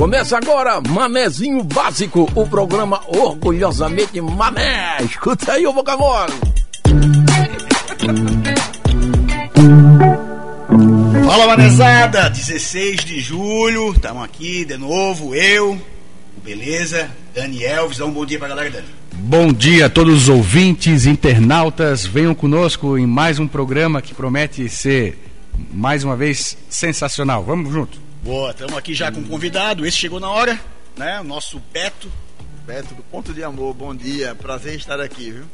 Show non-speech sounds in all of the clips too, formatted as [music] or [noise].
Começa agora Manezinho Básico, o programa orgulhosamente mané. Escuta aí o Mole. Fala, manezada! 16 de julho, estamos aqui de novo, eu, beleza, Dani Elves, dá um bom dia pra galera, Dani. Bom dia a todos os ouvintes, internautas, venham conosco em mais um programa que promete ser, mais uma vez, sensacional. Vamos junto. Boa, estamos aqui já com um convidado, esse chegou na hora, né? O nosso Beto, Beto do Ponto de Amor, bom dia, prazer estar aqui, viu?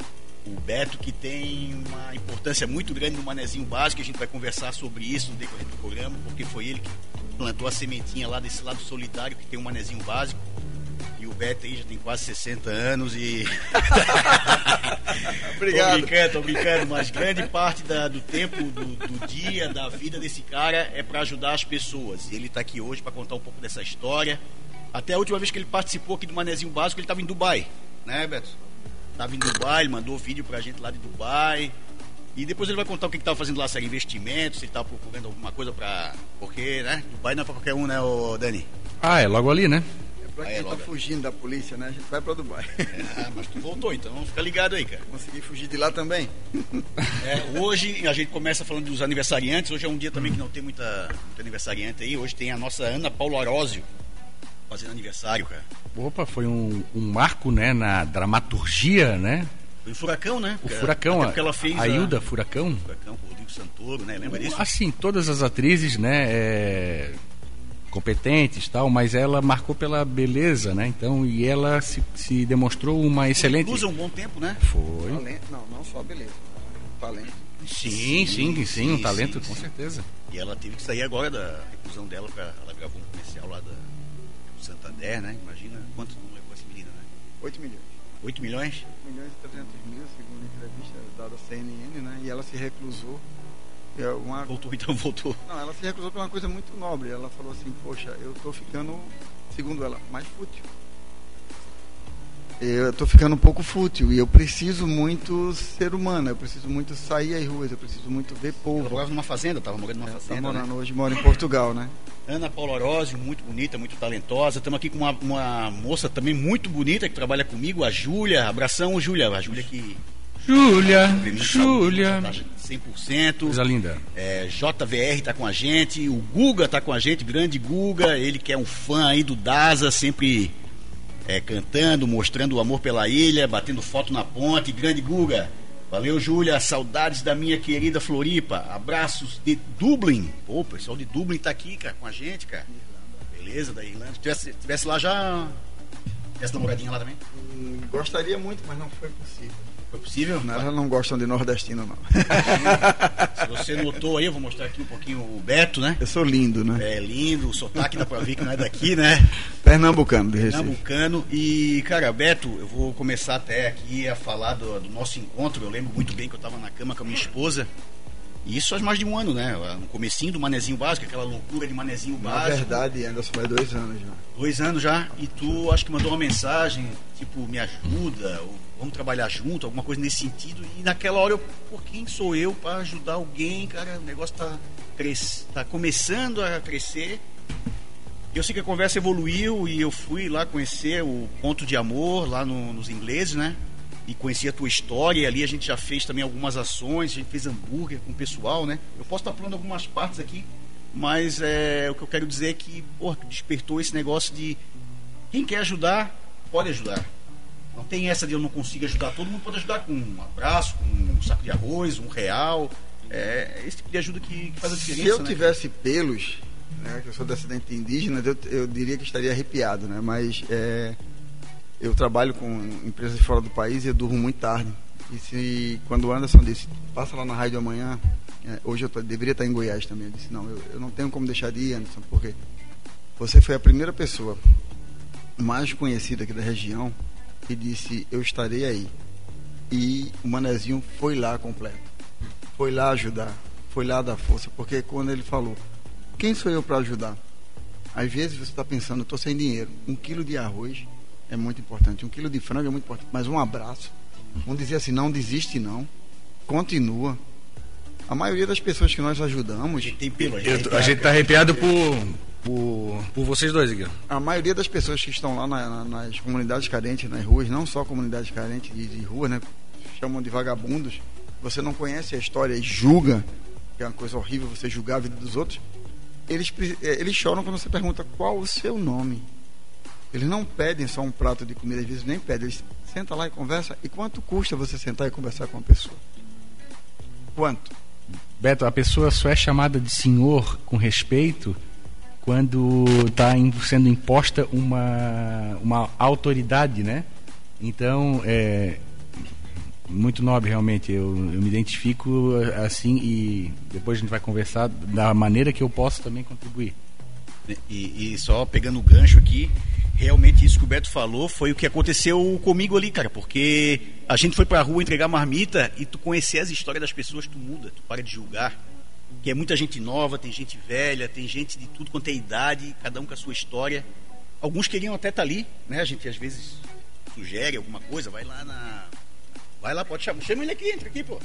o Beto que tem uma importância muito grande no manezinho básico, a gente vai conversar sobre isso no decorrer do programa, porque foi ele que plantou a sementinha lá desse lado solidário que tem um manezinho básico. O Beto aí já tem quase 60 anos e. [laughs] Obrigado. Tô brincando, tô brincando, mas grande parte da- do tempo, do, do dia, da vida desse cara é para ajudar as pessoas. E ele tá aqui hoje para contar um pouco dessa história. Até a última vez que ele participou aqui do Manezinho Básico, ele estava em Dubai, né, Beto? Tava em Dubai, ele mandou vídeo pra gente lá de Dubai. E depois ele vai contar o que, que tava fazendo lá, se era investimento, se ele tava procurando alguma coisa pra. Porque, né? Dubai não é pra qualquer um, né, ô Dani? Ah, é logo ali, né? É pra Aí, quem tá fugindo da polícia, né? A gente vai pra Dubai. Ah, mas tu voltou, então fica ligado aí, cara. Consegui fugir de lá também. É, hoje a gente começa falando dos aniversariantes. Hoje é um dia também que não tem muita, muito aniversariante aí. Hoje tem a nossa Ana Paula Arósio fazendo aniversário, cara. Opa, foi um, um marco, né, na dramaturgia, né? Foi o Furacão, né? O Furacão, Até a, porque ela fez a Hilda Furacão. Furacão com o Rodrigo Santoro, né? Lembra disso? Assim, todas as atrizes, né, é, competentes tal, mas ela marcou pela beleza, né? Então, e ela se, se demonstrou uma excelente... Usa um bom tempo, né? Foi. Talento, não, não só beleza. Talento. Sim, sim, sim, um talento, com certeza. E ela teve que sair agora da reclusão dela, pra, ela gravou um comercial lá da, do Santander, né? Imagina quanto não levou essa menina, né? 8 milhões. 8 milhões? 8 milhões e 300 mil, segundo a entrevista dada à CNN, né? E ela se reclusou. É uma... Voltou, então voltou. Não, ela se reclusou por uma coisa muito nobre. Ela falou assim, poxa, eu tô ficando, segundo ela, mais fútil. Eu tô ficando um pouco fútil e eu preciso muito ser humana, eu preciso muito sair às ruas, eu preciso muito ver Ela povo. morava numa fazenda, tava morando numa Ela tá fazenda. morando né? hoje, mora em Portugal, né? Ana Paula Orósio, muito bonita, muito talentosa. Estamos aqui com uma, uma moça também muito bonita que trabalha comigo, a Júlia. Abração, Júlia. A Júlia que. Júlia, Júlia. saúde, tá 100%. Coisa linda. É, JVR tá com a gente, o Guga tá com a gente, grande Guga, ele que é um fã aí do Daza, sempre é, cantando, mostrando o amor pela ilha, batendo foto na ponte, grande Guga. Valeu, Júlia, saudades da minha querida Floripa, abraços de Dublin. Pô, o pessoal de Dublin tá aqui, cara, com a gente, cara. Beleza, da Irlanda. Se tivesse, tivesse lá já. Tivesse namoradinha lá também? Hum, Gostaria muito, mas não foi possível. Foi possível? Não, elas não gostam de nordestino, não. [laughs] Se você notou aí, eu vou mostrar aqui um pouquinho o Beto, né? Eu sou lindo, né? É lindo, o sotaque dá pra ver que não é daqui, né? Pernambucano de Recife. Pernambucano. E, cara, Beto, eu vou começar até aqui a falar do, do nosso encontro. Eu lembro muito bem que eu tava na cama com a minha esposa. E isso faz mais de um ano, né? No comecinho do manezinho básico, aquela loucura de manezinho Na básico. verdade, Anderson, faz dois anos já. Dois anos já. E tu, acho que mandou uma mensagem, tipo, me ajuda, ou vamos trabalhar junto, alguma coisa nesse sentido. E naquela hora eu, por quem sou eu para ajudar alguém, cara? O negócio tá, tá começando a crescer. Eu sei que a conversa evoluiu e eu fui lá conhecer o Ponto de Amor, lá no- nos ingleses, né? E conheci a tua história, e ali a gente já fez também algumas ações, a gente fez hambúrguer com o pessoal, né? Eu posso estar falando algumas partes aqui, mas é, o que eu quero dizer é que, porra, despertou esse negócio de quem quer ajudar, pode ajudar. Não tem essa de eu não consigo ajudar, todo mundo pode ajudar com um abraço, com um saco de arroz, um real. É esse tipo de ajuda que, que faz a diferença. Se eu né, tivesse pelos, né, que eu sou descendente indígena, eu, eu diria que estaria arrepiado, né? Mas é, eu trabalho com empresas fora do país e eu durmo muito tarde. E se quando o Anderson disse, passa lá na rádio amanhã, é, hoje eu tô- deveria estar em Goiás também. Eu disse, não, eu, eu não tenho como deixar de ir, Anderson, porque você foi a primeira pessoa mais conhecida aqui da região que disse, eu estarei aí. E o Manezinho foi lá completo. Foi lá ajudar. Foi lá dar força. Porque quando ele falou, quem sou eu para ajudar? Às vezes você está pensando, estou sem dinheiro. Um quilo de arroz é muito importante. Um quilo de frango é muito importante. Mas um abraço. Vamos dizer assim, não desiste não. Continua. A maioria das pessoas que nós A ajudamos. Eu a gente tá arrepiado por, por, por vocês dois, Guilherme. A maioria das pessoas que estão lá na, na, nas comunidades carentes, nas ruas, não só comunidades carentes de, de rua, né? Chamam de vagabundos. Você não conhece a história e julga, que é uma coisa horrível você julgar a vida dos outros. Eles, eh, eles choram quando você pergunta qual o seu nome. Eles não pedem só um prato de comida, às vezes nem pedem. Eles sentam lá e conversam. E quanto custa você sentar e conversar com uma pessoa? Quanto? Beto, a pessoa só é chamada de senhor com respeito quando está sendo imposta uma, uma autoridade, né? Então, é muito nobre realmente. Eu, eu me identifico assim e depois a gente vai conversar da maneira que eu posso também contribuir. E, e só pegando o gancho aqui, realmente isso que o Beto falou foi o que aconteceu comigo ali, cara, porque a gente foi pra rua entregar marmita e tu conhecer as histórias das pessoas, tu muda, tu para de julgar que é muita gente nova, tem gente velha, tem gente de tudo quanto é idade, cada um com a sua história. Alguns queriam até estar tá ali, né? A gente às vezes sugere alguma coisa, vai lá na. Vai lá, pode chamar. Chama ele aqui, entra aqui, pô.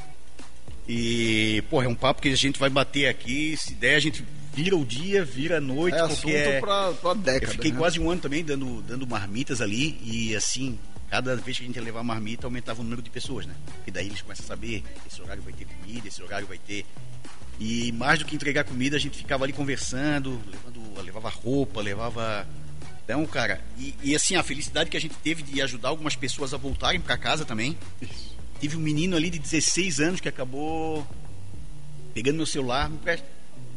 E, pô, é um papo que a gente vai bater aqui. Se der, a gente vira o dia, vira a noite. É assunto pra, pra década. Eu fiquei né? quase um ano também dando, dando marmitas ali. E assim, cada vez que a gente ia levar marmita, aumentava o número de pessoas, né? E daí eles começam a saber: esse horário vai ter comida, esse horário vai ter e mais do que entregar comida, a gente ficava ali conversando, levando, levava roupa, levava. Então, cara, e, e, assim, a felicidade que a gente teve de ajudar algumas pessoas a voltarem para casa também. Isso. Tive um menino ali de 16 anos que acabou pegando meu celular, me presta.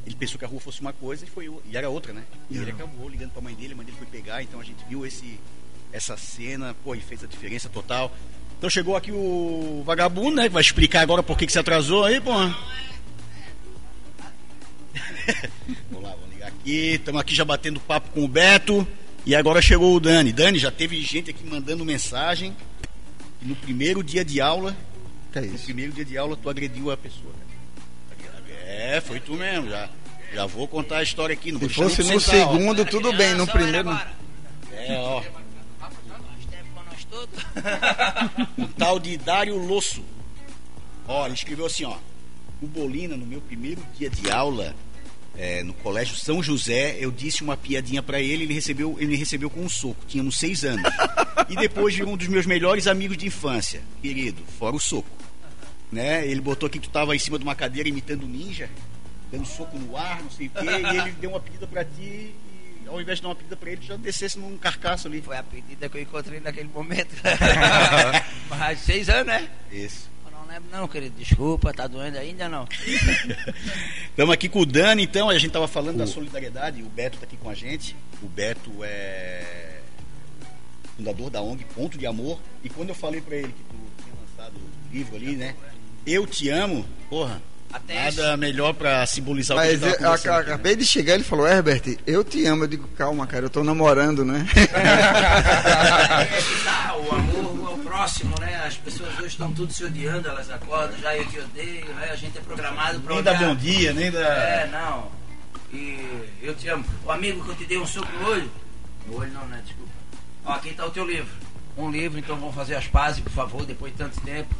Ele pensou que a rua fosse uma coisa e foi e era outra, né? E ele acabou ligando para a mãe dele, a mãe dele foi pegar, então a gente viu esse essa cena, pô, e fez a diferença total. Então chegou aqui o vagabundo, né? Que vai explicar agora por que, que se atrasou aí, pô. [laughs] vamos lá, vamos ligar aqui. Estamos aqui já batendo papo com o Beto. E agora chegou o Dani. Dani, já teve gente aqui mandando mensagem. No primeiro dia de aula. Que é isso? No primeiro dia de aula, tu agrediu a pessoa. É, foi tu mesmo, já. Já vou contar a história aqui. Não Se fosse no sentar, segundo, ó. tudo bem, no primeiro. É, ó. [laughs] o tal de Dário Losso. Ó, ele escreveu assim, ó. O Bolina, no meu primeiro dia de aula, é, no colégio São José, eu disse uma piadinha para ele, ele recebeu, ele recebeu com um soco. Tínhamos seis anos. E depois virou um dos meus melhores amigos de infância, querido, fora o soco. Né? Ele botou aqui que tu tava em cima de uma cadeira imitando ninja, dando soco no ar, não sei o quê, e ele deu uma pedida para ti e ao invés de dar uma pedida para ele, já descesse num carcaço ali. Foi a pedida que eu encontrei naquele momento. [laughs] Mas seis anos, né? Isso lembro não, querido. Desculpa, tá doendo ainda não. [laughs] Estamos aqui com o Dani, então. A gente estava falando o... da solidariedade. O Beto está aqui com a gente. O Beto é fundador da ONG Ponto de Amor. E quando eu falei para ele que tu tinha lançado o livro ali, né? Eu te amo, porra. Até Nada isso. melhor para simbolizar Mas o que eu, eu acabei de chegar, ele falou, Herbert, eu te amo. Eu digo, calma, cara, eu tô namorando, né? o amor é o próximo, né? As pessoas hoje estão tudo se odiando, elas acordam, já eu te odeio, né? A gente é programado para Nem da bom dia, nem da... É, não. E eu te amo. O amigo que eu te dei um soco no olho, no olho não, né? Desculpa. Ó, aqui está o teu livro. Um livro, então vamos fazer as pazes, por favor, depois de tanto tempo.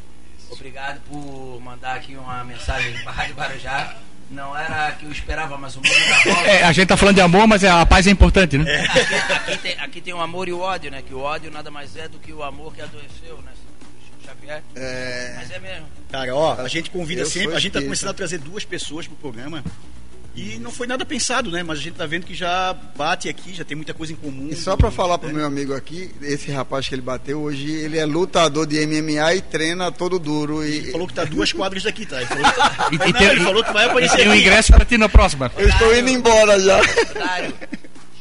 Obrigado por mandar aqui uma mensagem para a Rádio Guarujá. Não era que eu esperava, mas o mundo da bola. É, a gente tá falando de amor, mas é, a paz é importante, né? É. Aqui, aqui, tem, aqui tem o amor e o ódio, né? Que o ódio nada mais é do que o amor que adoeceu, né? Xavier. É... Mas é mesmo. Cara, ó, a gente convida eu sempre. A gente tá começando a trazer duas pessoas pro programa. E não foi nada pensado, né? Mas a gente tá vendo que já bate aqui, já tem muita coisa em comum. E só para falar pro meu amigo aqui, esse rapaz que ele bateu hoje, ele é lutador de MMA e treina todo duro. E... Ele falou que tá duas quadras daqui, tá? Ele falou que, tá... [laughs] e, não, ele falou que vai aparecer. Tem um ingresso para ti na próxima. Eu estou indo embora já. Dário,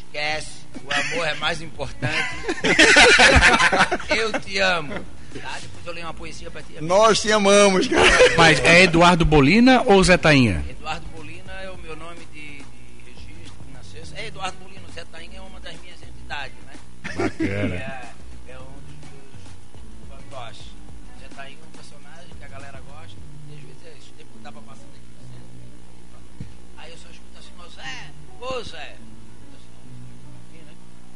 esquece. O amor é mais importante. [laughs] eu te amo. Tá? Depois eu leio uma poesia pra ti. Nós te amamos, cara. Mas é Eduardo Bolina ou Zé Tainha? Eduardo Eduardo Bacana. É, é um dos meus fantoches. Zé Tainha é um personagem que a galera gosta. E às vezes esse tempo tava passando aqui no centro. Aí eu só escuto assim, ô Zé, ô Zé. Assim, né?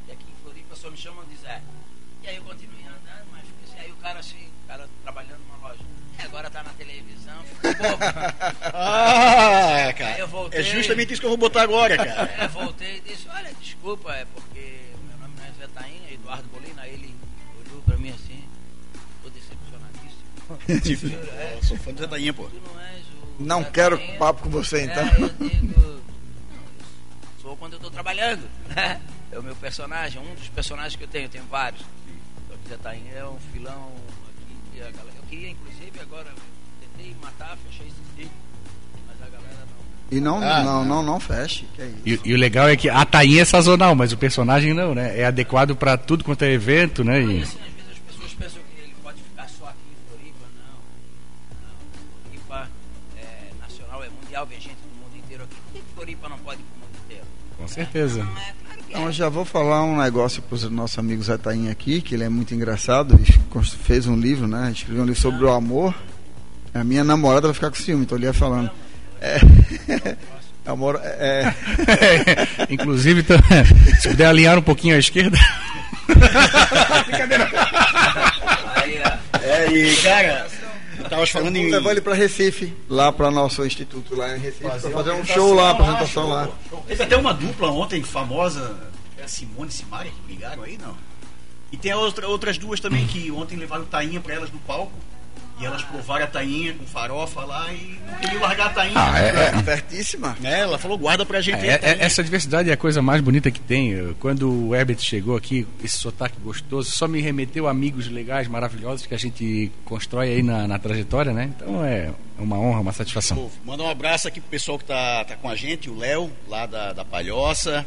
E aqui em Floripa só me chamam de Zé. E aí eu continuei andando, mas assim, aí o cara assim, o cara trabalhando numa loja. E agora tá na televisão, ficou bobo. [laughs] ah, cara. É justamente isso que eu vou botar agora, cara. É, voltei e disse, olha, desculpa, é porque [laughs] sou fã do Zé Tainha, pô. Não quero papo com você, então. É, eu digo. Não, eu sou quando eu tô trabalhando. né? É o meu personagem, um dos personagens que eu tenho, eu tenho vários. Só que Zé Tainha é um filão aqui. que a galera, eu queria, inclusive, agora, eu tentei matar, fechei esse ciclo, mas a galera não. E não, Ah, não, não, não feche. Que é isso. E, e o legal é que a tainha é sazonal, mas o personagem não, né? É adequado pra tudo quanto é evento, né? E Com certeza. É, Então, é. eu já vou falar um negócio para os nossos amigos Zé Tainha aqui, que ele é muito engraçado. Ele fez um livro, né? Escreveu um livro sobre o amor. A minha namorada vai ficar com ciúme, então ele ia falando. É. [laughs] Amor, é, [laughs] Inclusive, tá- se puder alinhar um pouquinho à esquerda. [laughs] Aí, ó. Eu tava falando em. Vamos levar ele para Recife, lá para nosso instituto lá em Recife, para fazer um show lá, apresentação lá. Teve até uma dupla ontem famosa, é a Simone e Simaria, que ligaram aí, não? E tem outra, outras duas também que ontem levaram tainha pra elas no palco. E elas provaram a tainha com farofa lá e não queriam largar a tainha. Ah, é- É, certíssima. É, ela falou, guarda pra gente aí É, a é- tainha. essa diversidade é a coisa mais bonita que tem. Quando o Herbert chegou aqui, esse sotaque gostoso, só me remeteu a amigos legais, maravilhosos que a gente constrói aí na, na trajetória, né? Então é uma honra, uma satisfação. Pô, Manda um abraço aqui pro pessoal que tá, tá com a gente, o Léo, lá da, da Palhoça.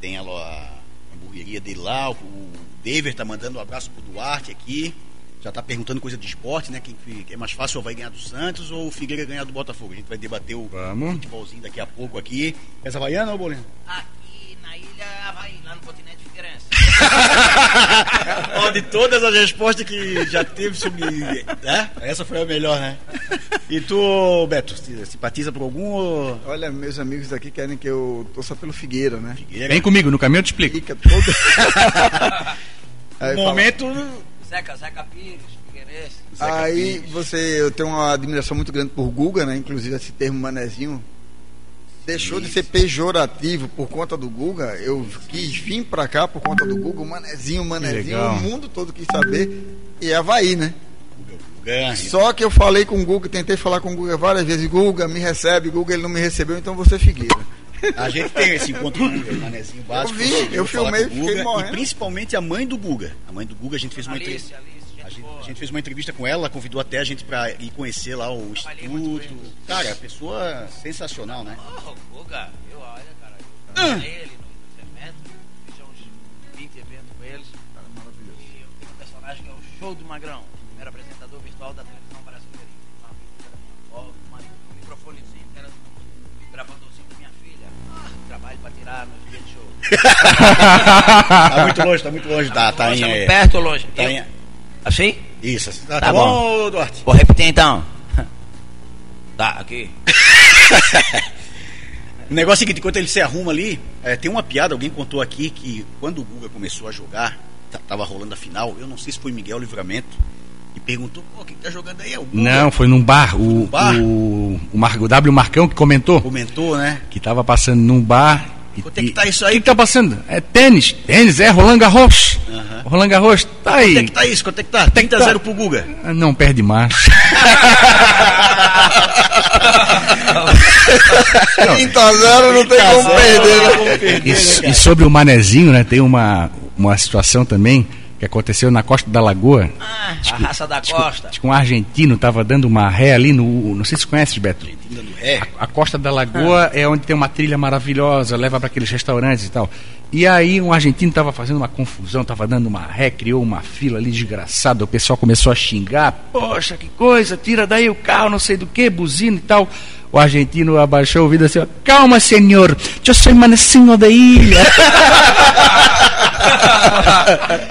Tem a, a hamburgueria dele lá. O, o David tá mandando um abraço pro Duarte aqui. Já tá perguntando coisa de esporte, né? Quem que é mais fácil, ou vai ganhar do Santos ou o Figueira ganhar do Botafogo. A gente vai debater o Vamos. futebolzinho daqui a pouco aqui. Essa Havaiana ou Bolino? Aqui na ilha Havaí, lá no continente Figueirense. [laughs] Ó, de todas as respostas que já teve sobre. né? Essa foi a melhor, né? E tu, Beto, simpatiza por algum ou... Olha, meus amigos daqui querem que eu torça pelo Figueira, né? Figueira? Vem comigo, no caminho eu te explico. Fica todo. [laughs] Aí No fala- momento. Zeca, Zeca Pires, Figueirense. Zeca Aí Pires. você, eu tenho uma admiração muito grande por Guga, né? Inclusive esse termo manezinho deixou de ser pejorativo por conta do Guga. Eu quis vir pra cá por conta do Guga, o manezinho, o manezinho, o mundo todo quis saber. E é Havaí, né? Guga, Só que eu falei com o Guga, tentei falar com o Guga várias vezes, Guga me recebe, Guga ele não me recebeu, então você Figueira. A gente tem esse encontro com o Guga, manezinho básico. vi, conseguiu eu filmei, com o fiquei Guga, morrendo. E principalmente a mãe do Guga. A mãe do Guga, a gente fez uma Alice, entrevista. Alice, gente, A gente, a gente fez uma entrevista com ela, ela convidou até a gente pra ir conhecer lá o instituto. Cara, pessoa sensacional, né? Oh, o Guga, eu olha, cara, eu Ah. ele nos eventos, fiz uns 20 eventos com eles. E eu tenho um personagem que é o Show do Magrão, primeiro apresentador virtual da televisão pra tirar nos dias de show. [laughs] Tá muito longe, tá muito longe da Longe, tainha aí. perto ou longe? Tainha. Eu- Assim? Isso. Tá, Tá tá bom. bom, Duarte? Vou repetir então. [laughs] Tá, aqui. O negócio é o seguinte, enquanto ele se arruma ali, é, tem uma piada, alguém contou aqui que quando o Guga começou a jogar, tá- tava rolando a final, eu não sei se foi Miguel Livramento, e perguntou, pô, quem tá jogando aí? É o Guga. Não, foi num bar. O, bar? o, o, Mar- o W Marcão que comentou Comentou, né? que tava passando num bar. E, Quanto é que tá isso aí? O que, que tá passando? É tênis. Tênis, é Roland Garros. Aham. Roland Garros, tá aí. Quanto é que tá isso? Quanto é que tá? que tá? 30 a 0 pro Guga. Ah, Não perde mais. [laughs] Quinta a zero não tem como perder, né? E, s- e sobre o Manezinho, né? Tem uma, uma situação também que aconteceu na Costa da Lagoa. Ah, a raça da Diz costa. diz que um argentino tava dando uma ré ali no. Não sei se você conhece, Beto. Ré. A Costa da Lagoa é onde tem uma trilha maravilhosa, leva para aqueles restaurantes e tal. E aí um argentino estava fazendo uma confusão, estava dando uma ré, criou uma fila ali desgraçada, o pessoal começou a xingar, poxa, que coisa, tira daí o carro, não sei do que, buzina e tal. O argentino abaixou o vidro assim, ó, calma senhor, eu sou manecinho da ilha. [laughs]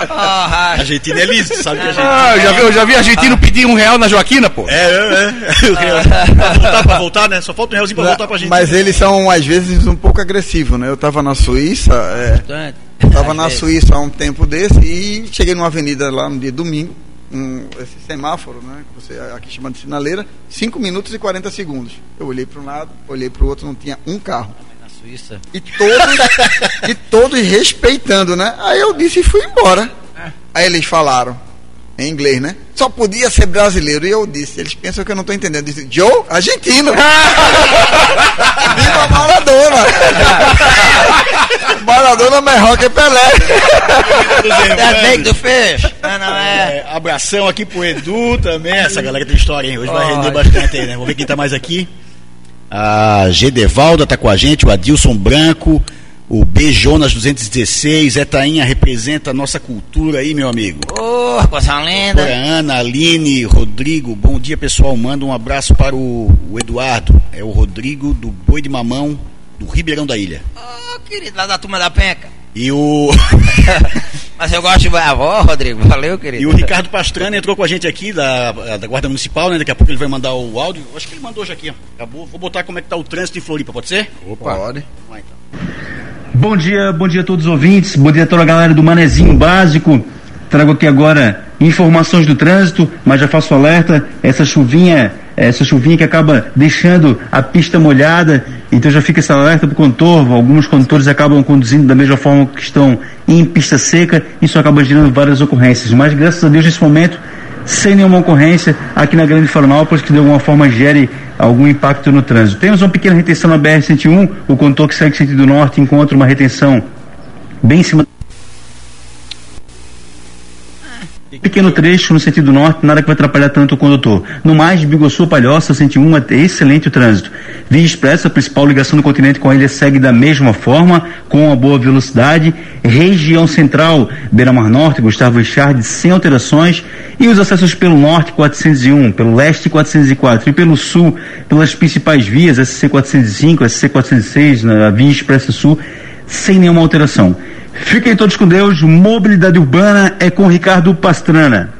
Ah, Argentina é liso, sabe que a gente. Ah, eu já vi, eu já vi argentino pedir um real na Joaquina, pô. É, é, é. O real- pra voltar, pra voltar, né? Só falta um realzinho pra voltar pra gente. Mas eles são, às vezes, um pouco agressivos, né? Eu tava na Suíça, é, tava na vezes. Suíça há um tempo desse e cheguei numa avenida lá no dia domingo, um, esse semáforo, né? Que você aqui chama de sinaleira, 5 minutos e 40 segundos. Eu olhei para um lado, olhei para o outro, não tinha um carro. Suíça. E todos, e todos respeitando, né? Aí eu disse e fui embora. Aí eles falaram, em inglês, né? Só podia ser brasileiro. E eu disse, eles pensam que eu não estou entendendo. Eu disse, Joe, argentino. [laughs] Viva Maradona. Maradona é melhor que Pelé. É tu fez? Não é. É, abração aqui pro Edu também. Essa galera tem história, hein? Hoje vai render bastante aí, né? Vamos ver quem tá mais aqui. A Gedevalda tá com a gente, o Adilson Branco, o B. Jonas 216, Etainha representa a nossa cultura aí, meu amigo. Ô, coisa linda. Ana, Aline, Rodrigo, bom dia pessoal. Manda um abraço para o, o Eduardo. É o Rodrigo do Boi de Mamão, do Ribeirão da Ilha. Ô, querido, lá da turma da penca. E o, [laughs] Mas eu gosto de avó, Rodrigo. Valeu, querido. e o Ricardo Pastrana entrou com a gente aqui da, da Guarda Municipal, né? Daqui a pouco ele vai mandar o áudio. Acho que ele mandou já aqui, ó. Acabou. Vou botar como é que tá o trânsito em Floripa, pode ser? Opa. Pode. Vamos lá então. Bom dia, bom dia a todos os ouvintes, bom dia a toda a galera do Manezinho Básico. Trago aqui agora informações do trânsito, mas já faço alerta, essa chuvinha, essa chuvinha que acaba deixando a pista molhada, então já fica esse alerta para o contorno. Alguns condutores acabam conduzindo da mesma forma que estão em pista seca, isso acaba gerando várias ocorrências. Mas graças a Deus nesse momento sem nenhuma ocorrência aqui na Grande Florianópolis que de alguma forma gere algum impacto no trânsito. Temos uma pequena retenção na BR-101, o condutor que segue sentido norte encontra uma retenção bem em cima pequeno trecho no sentido norte, nada que vai atrapalhar tanto o condutor. No mais, Biguaçu Palhoça, 101, é excelente o trânsito. Via Expressa, a principal ligação do continente com a ilha, segue da mesma forma, com uma boa velocidade. Região Central, Beira-Mar Norte, Gustavo Richard, sem alterações. E os acessos pelo norte, 401, pelo leste, 404. E pelo sul, pelas principais vias, SC 405, SC 406, na Via Expressa Sul, sem nenhuma alteração. Fiquem todos com Deus. Mobilidade Urbana é com Ricardo Pastrana.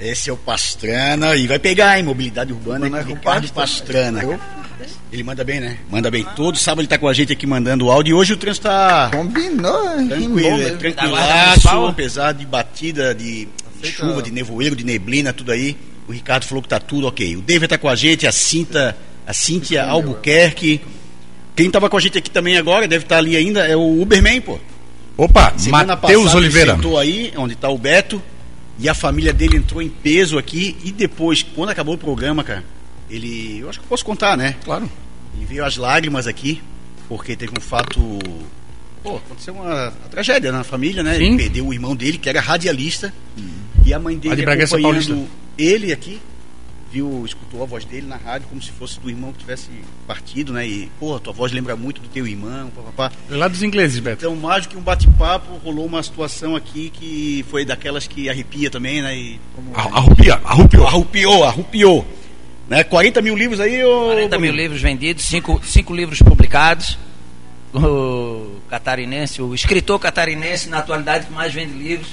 Esse é o Pastrana e vai pegar, hein? Mobilidade Urbana Urbana é é com Ricardo Pastrana. Pastrana. Ele manda bem, né? Manda bem. Todo sábado ele tá com a gente aqui mandando o áudio. E hoje o trânsito tá Combinou, tranquilo, é tranquilaço, Municipal? apesar de batida, de, de Aceita- chuva, de nevoeiro, de neblina, tudo aí. O Ricardo falou que tá tudo ok. O David tá com a gente, a Cinta, a Cíntia Albuquerque. Quem tava com a gente aqui também agora, deve estar ali ainda, é o Uberman, pô. Opa, Matheus Oliveira. Ele sentou aí, onde está o Beto, e a família dele entrou em peso aqui. E depois, quando acabou o programa, cara, ele. Eu acho que eu posso contar, né? Claro. Ele veio às lágrimas aqui, porque teve um fato. Pô, aconteceu uma, uma tragédia na família, né? Sim. Ele perdeu o irmão dele, que era radialista, e a mãe dele acompanhando ele aqui. Viu, escutou a voz dele na rádio como se fosse do irmão que tivesse partido, né? E, pô, tua voz lembra muito do teu irmão, papapá. Lá dos ingleses, Beto. Então, mais do que um bate-papo, rolou uma situação aqui que foi daquelas que arrepia também, né? E como... A- Arrupia, arrupiou. Arrupiou, arrupiou. Né? 40 mil livros aí, ô... 40 mil livros vendidos, cinco, cinco livros publicados. O catarinense, o escritor catarinense na atualidade que mais vende livros.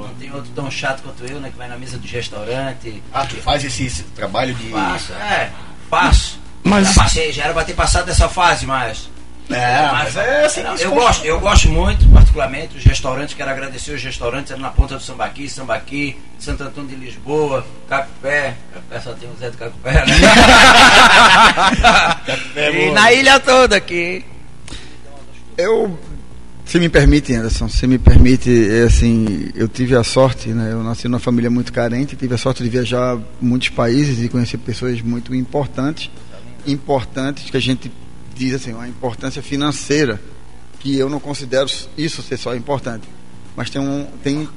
Não tem outro tão chato quanto eu, né? Que vai na mesa do restaurante. Ah, tu faz esse, esse trabalho de... Faço, é, faço. Mas- Já, passei, já era pra ter passado dessa fase, mas. É, mas é assim eu faz. gosto, eu gosto muito, particularmente, os restaurantes, quero agradecer os restaurantes ali na ponta do Sambaqui, Sambaqui, Santo Antônio de Lisboa, Cacupé, Cacupé só tem o Zé do Cacupé, né? [laughs] [laughs] é e na ilha toda aqui. Eu, se me permite, Anderson, se me permite, é assim, eu tive a sorte, né? Eu nasci numa família muito carente, tive a sorte de viajar muitos países e conhecer pessoas muito importantes, importantes que a gente diz assim, uma importância financeira, que eu não considero isso ser só importante, mas tem um, tem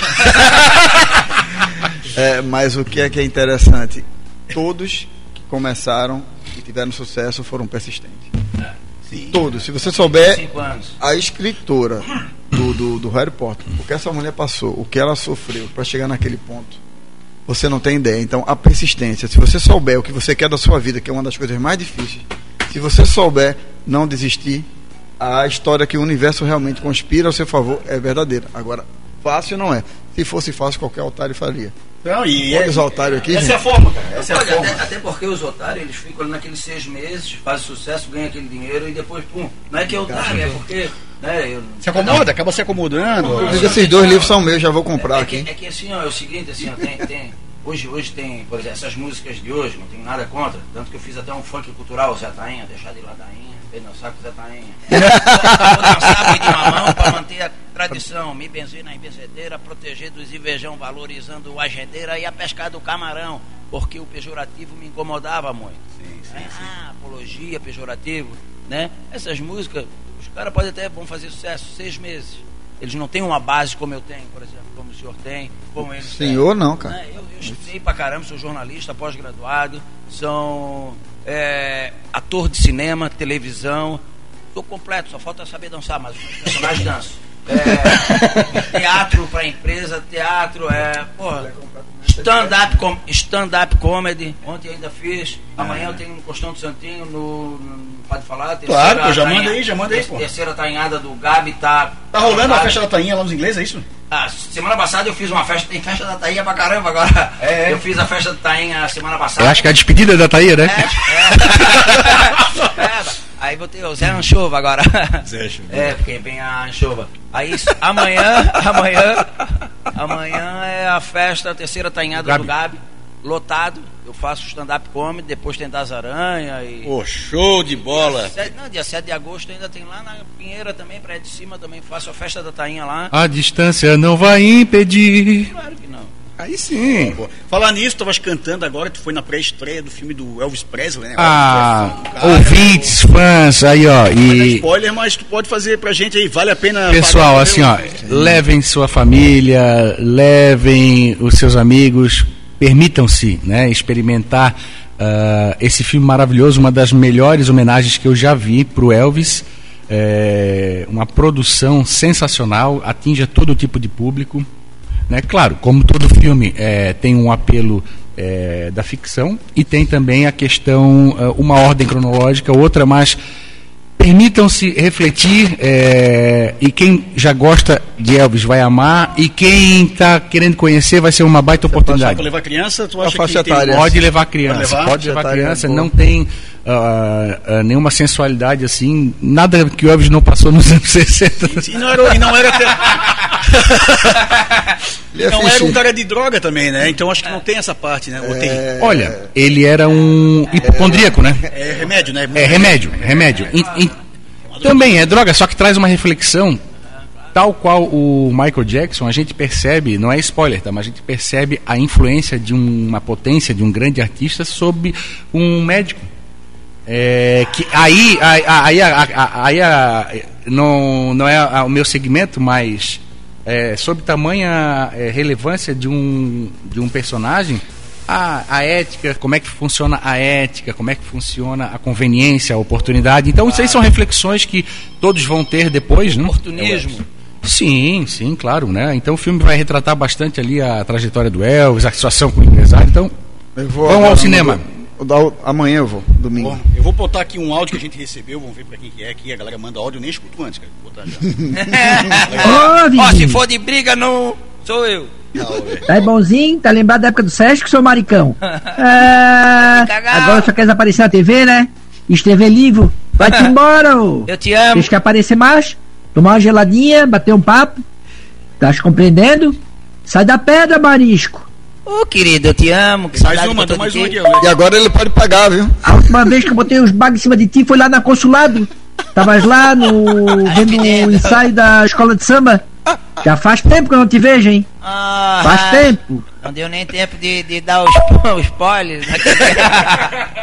[laughs] É, mas o que é que é interessante? Todos que começaram e tiveram sucesso foram persistentes. Sim. Todos. Se você souber a escritora do, do, do Harry Potter, o que essa mulher passou, o que ela sofreu para chegar naquele ponto, você não tem ideia. Então, a persistência. Se você souber o que você quer da sua vida, que é uma das coisas mais difíceis, se você souber não desistir, a história que o universo realmente conspira ao seu favor é verdadeira. Agora, fácil não é. Se fosse fácil, qualquer otário faria. Não, e Olha os otários aqui, Essa é a forma, cara. Essa é a Olha, forma. até, até porque os otários, eles ficam ali naqueles seis meses, fazem sucesso, ganham aquele dinheiro e depois, pum, não é que é otário, é porque. Né, eu, Se acomoda, acaba se acomodando. Inclusive, Esses dois livros são meus, já vou comprar é que, aqui. é que assim, ó, é o seguinte, assim, ó, tem, tem, Hoje, hoje tem, por exemplo, essas músicas de hoje, não tenho nada contra. Tanto que eu fiz até um funk cultural, Zé Tainha, deixar de ladainha, vem dançar com Zé Tainha. Vou dançar boi de mamão para manter a tradição. Me benzer na embenzedeira, proteger dos invejão, valorizando o agendeira e a pescar do camarão. Porque o pejorativo me incomodava muito. Sim, sim, É, sim. Ah, apologia, pejorativo, né? Essas músicas, os caras podem até vão fazer sucesso seis meses. Eles não têm uma base como eu tenho, por exemplo, como o senhor tem, como eles têm. Senhor, não, cara. Né? Eu, eu estudei pra caramba, sou jornalista, pós-graduado, sou é, ator de cinema, televisão. Tô completo, só falta saber dançar, mas os personagens dançam. É, teatro para empresa, teatro, é, porra, stand-up com, stand comedy, ontem ainda fiz, amanhã eu tenho no Costão do Santinho, no, no- pode falar? Claro, pô, já tainha- manda aí, já manda aí, pô. Terceira tainhada do Gabi tá... Tá rolando a festa da tainha lá nos ingleses, é isso? ah, semana passada eu fiz uma festa, tem festa da Tainha pra caramba agora. É, é. Eu fiz a festa da Tainha semana passada. Eu acho que é a despedida da Thaía, né? É, é, [laughs] aí vou ter o Zé Anchova agora. [laughs] Zé Anchova. É, porque vem a Anchova. Aí amanhã, [laughs] amanhã, amanhã é a festa, a terceira tainhada Gabi. do Gabi, lotado. Eu faço stand-up comedy, depois tem das aranha e. Pô, show de bola. Sete- Não, dia 7 de agosto ainda tem lá na Pinheira também, praia de cima também faço a festa da Tainha lá. A distância não vai impedir. Claro que não. Aí sim. Pô, Falar nisso, tu estavas cantando agora, tu foi na pré-estreia do filme do Elvis Presley, né? Ah, cara, ouvintes, fãs, aí ó. Não é E spoiler, mas tu pode fazer pra gente aí, vale a pena. pessoal, assim ó, levem sua família, levem os seus amigos, permitam-se, né, experimentar ah, esse filme maravilhoso, uma das melhores homenagens que eu já vi pro Elvis. É, uma produção sensacional, atinge todo tipo de público. Né? Claro, como todo filme é, tem um apelo é, da ficção e tem também a questão, ah, uma ordem cronológica, outra mais. Permitam-se refletir é, e quem já gosta de Elvis vai amar e quem está querendo conhecer vai ser uma baita Só oportunidade. pra levar criança, tu A acha faixa que tem... etária. Pode levar criança, levar? pode levar tá criança, não tem ah, ah, nenhuma sensualidade assim, nada que o Elvis não passou nos anos [laughs] 60. E não era, e não era até- [laughs] é não era um cara de droga também, né? Então acho que não tem essa parte, né? Tem. Olha, ele era um hipocondríaco, né? É remédio, né? É remédio, remédio. E- e- também é droga, só que traz uma reflexão. Tal qual o Michael Jackson, a gente percebe, não é spoiler, tá? Mas a gente percebe a influência de uma potência, de um grande artista sobre um médico. É, que aí, aí, aí, aí a- não, não é o meu segmento, mas é, sob tamanha é, relevância de um, de um personagem, a, a ética, como é que funciona a ética, como é que funciona a conveniência, a oportunidade. Então, isso aí são reflexões que todos vão ter depois, né? Oportunismo. Sim, sim, claro, né? Então o filme vai retratar bastante ali a trajetória do Elvis, a situação com o empresário. Então, Vamos ao cinema. do- do- amanhã eu vou, domingo. Bom, eu vou botar aqui um áudio que a gente recebeu, vamos ver pra quem que é aqui. A galera manda áudio, eu nem escuto antes, cara. Vou botar já. [laughs] Ó, se for de briga, não sou eu. tá aí bonzinho? Tá lembrado da época do Sesc, seu maricão? Ah, [laughs] Cagado. agora só queres aparecer na TV, né? Escrever livro. Vai-te [laughs] embora, ô. Eu te amo. Vocês querem aparecer mais? Tomar uma geladinha, bater um papo? Tá compreendendo? Sai da pedra, marisco. Ô, querido, eu te amo. Que Mais saudade um, que mais de um ti. aqui. E agora ele pode pagar, viu? A última vez que eu botei os bagos em cima de ti foi lá na consulado. Tavas lá no. [laughs] vendo o ensaio da escola de samba. Já faz tempo que eu não te vejo, hein? Ah, Faz tempo. Não deu nem tempo de, de dar os, [laughs] os spoilers.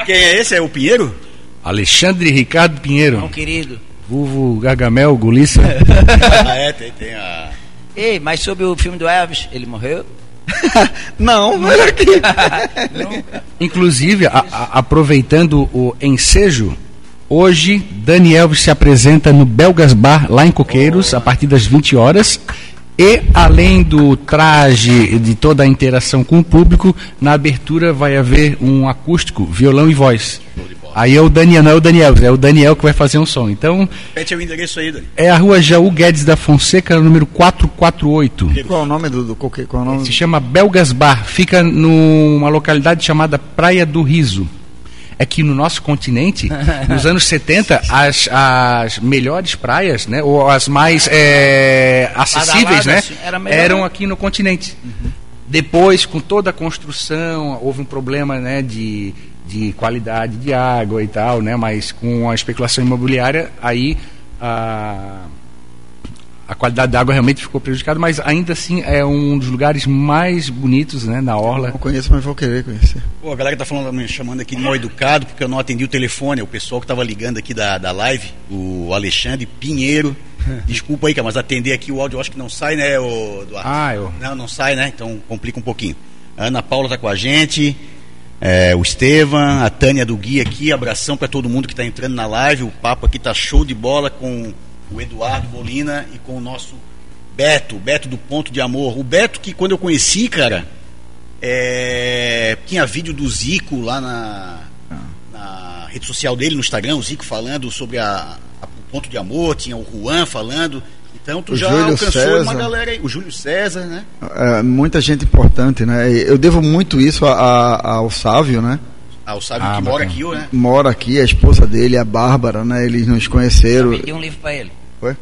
Quem é esse? É o Pinheiro? Alexandre Ricardo Não, Pinheiro, querido. Vulvo Gargamel, Gulissa. [laughs] ah, é, tem, tem a. Ei, mas sobre o filme do Elvis, ele morreu? [laughs] Não, não era aqui. [laughs] Inclusive, a- a- aproveitando o ensejo, hoje Dani Elvis se apresenta no Belgas Bar, lá em Coqueiros, a partir das 20 horas. E além do traje, de toda a interação com o público, na abertura vai haver um acústico, violão e voz. Aí é o Daniel, não é o Daniel, é o Daniel que vai fazer um som. Então, Pede o endereço aí, Dani. é a rua Jaú Guedes da Fonseca, número 448. Qual é o nome do, do? Qual é o nome? Se chama Belgas Bar, fica numa localidade chamada Praia do Riso. É que no nosso continente, [laughs] nos anos 70, as, as melhores praias, né, ou as mais é, acessíveis, né, melhor, eram né? aqui no continente. Depois, com toda a construção, houve um problema né, de, de qualidade de água e tal, né, mas com a especulação imobiliária, aí a, a qualidade da água realmente ficou prejudicada, mas ainda assim é um dos lugares mais bonitos né, na Orla. Não conheço, mas vou querer conhecer. Pô, a galera tá falando, me chamando aqui de mal educado, porque eu não atendi o telefone. O pessoal que tava ligando aqui da, da live, o Alexandre Pinheiro. [laughs] Desculpa aí, mas atender aqui o áudio eu acho que não sai, né, o Eduardo? Ah, eu. Não, não sai, né? Então complica um pouquinho. A Ana Paula tá com a gente, é, o Estevam, a Tânia do Gui aqui, abração para todo mundo que tá entrando na live. O papo aqui tá show de bola com o Eduardo Molina e com o nosso Beto, Beto do Ponto de Amor. O Beto que quando eu conheci, cara, é, tinha vídeo do Zico lá na, na rede social dele, no Instagram, o Zico falando sobre a, a- o Ponto de Amor, tinha o Juan falando. Então tu O já Júlio alcançou César. uma galera aí. O Júlio César, né? É, muita gente importante, né? Eu devo muito isso a- a- ao Sávio, né? Ah, o Sábio Ah, que mora bacana. aqui, né? Mora aqui, a esposa dele, a Bárbara, né? Eles nos conheceram. Vendi um livro pra ele.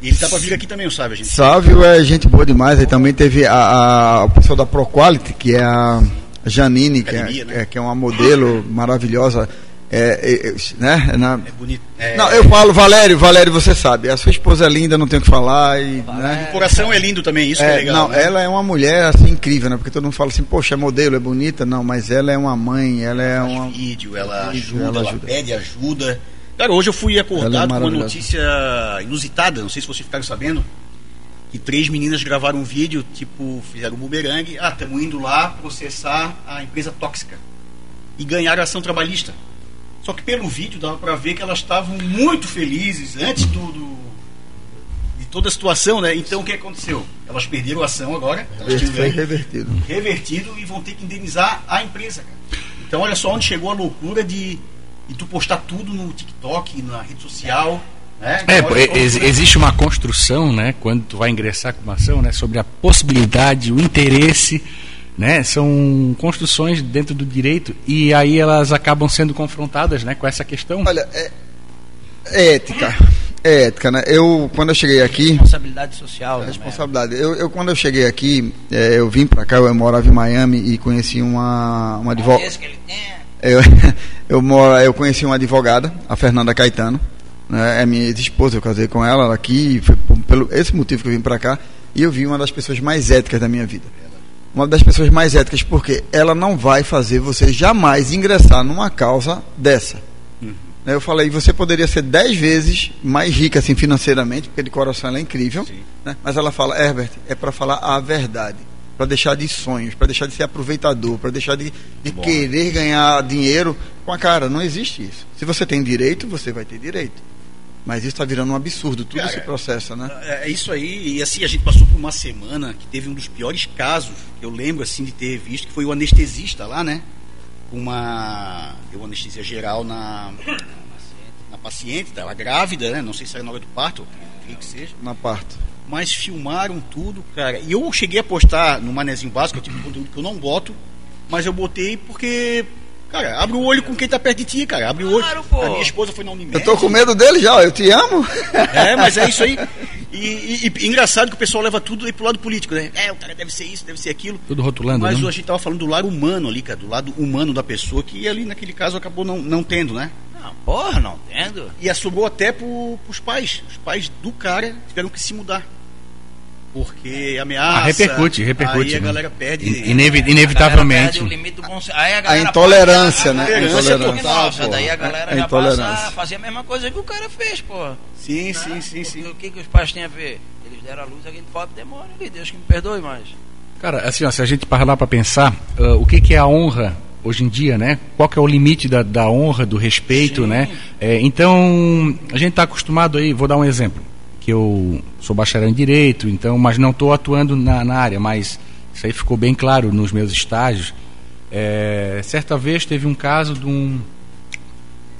E ele tá pra vir aqui também, o Sábio, gente. Sávio é gente boa demais. Aí também teve a, a, o pessoal da ProQuality, que é a Janine, que Academia, é, né? é- que é uma modelo maravilhosa. É, é, é, né? Na- É bonito. É, Não, eu falo, Valério, Valério, você sabe, a sua esposa é linda, não tenho o que falar. E, né? O coração é lindo também, isso que é É, legal. não, né? ela é uma mulher assim incrível, né? Porque todo mundo fala assim, poxa, é modelo, é bonita, não, mas ela é uma mãe, ela é faz uma. vídeo, ela ajuda, ela ela, ajuda. pede ajuda. Cara, hoje eu fui Ela é acordado com uma notícia inusitada, não sei se vocês ficaram sabendo, que três meninas gravaram um vídeo, tipo, fizeram um bumerangue, ah, estamos indo lá processar a empresa tóxica. E ganharam ação trabalhista. Só que pelo vídeo dava pra ver que elas estavam muito felizes antes do, do- de toda a situação, né? Então o que aconteceu? Elas perderam a ação agora, elas foi revertido. revertido e vão ter que indenizar a empresa, cara. Então olha só onde chegou a loucura de, de tu postar tudo no TikTok, na rede social. Né? É, Então, é, existe uma construção, né, quando tu vai ingressar com uma ação, né, sobre a possibilidade, o interesse, né, são construções dentro do direito e aí elas acabam sendo confrontadas, né, com essa questão. Olha, é, é ética. É ética, né? Eu, quando eu cheguei aqui. Responsabilidade social. né, Responsabilidade. Eu, eu, quando eu cheguei aqui, é, eu vim pra cá, eu morava em Miami e conheci uma, uma advogada. Esse que ele tem. Eu, [laughs] eu, moro, eu conheci uma advogada, a Fernanda Caetano, né, é minha ex-esposa, eu casei com ela, ela aqui, foi por- pelo esse motivo que eu vim pra cá, e eu vi uma das pessoas mais éticas da minha vida. Uma das pessoas mais éticas, porque ela não vai fazer você jamais ingressar numa causa dessa. Né, Eu falei, você poderia ser dez vezes mais rica assim financeiramente, porque de coração ela é incrível, né? mas ela fala, Herbert, é para falar a verdade, para deixar de sonhos, para deixar de ser aproveitador, para deixar de, de querer ganhar dinheiro com a cara. Não existe isso. Se você tem direito, você vai ter direito. Mas isso está virando um absurdo, tudo Cara, esse processo, né? É é isso aí, e assim, a gente passou por uma semana que teve um dos piores casos que eu lembro assim de ter visto, que foi o anestesista lá, né? Uma. Deu uma anestesia geral na, na paciente, estava grávida, né? Não sei se era na hora do parto, o que que seja. Na parte. mas filmaram tudo, cara. E eu cheguei a postar no Manezinho Básico, tipo de conteúdo que eu não boto, mas eu botei porque, cara, abre o olho com quem tá perto de ti, cara. Abre o olho. Claro, pô. A minha esposa foi na Unimed. Eu tô com medo dele já, ó, eu te amo. É, mas é isso aí. E, e- e engraçado que o pessoal leva tudo aí pro lado político, né? É, o cara deve ser isso, deve ser aquilo. Tudo rotulando, Mas né? a gente tava falando do lado humano ali, cara, do lado humano da pessoa, que ali naquele caso acabou não, não tendo, né? Não, porra, não entendo. E assobrou até pro, pros pais. Os pais do cara tiveram que se mudar. Porque ameaça. Ah, repercute, repercute, Aí a né? galera perde. Inevi- inevitavelmente. perde o limite do bom a, A intolerância, passa- né? a A intolerância total, pô. Daí a galera A já intolerância. passa a fazer a mesma coisa que o cara fez, pô. Sim, sim, sim, O, sim. o que, que os pais têm a ver? Eles deram a luz àquele pobre demônio ali, Deus que me perdoe mais. Cara, assim, ó, se a gente parar para pensar, ah, o que, que é a honra hoje em dia, né? Qual que é o limite da, da honra, do respeito, Sim. né? É, então, a gente está acostumado aí, vou dar um exemplo, que eu sou bacharel em Direito, então, mas não estou atuando na, na área, mas isso aí ficou bem claro nos meus estágios. É, certa vez teve um caso de um,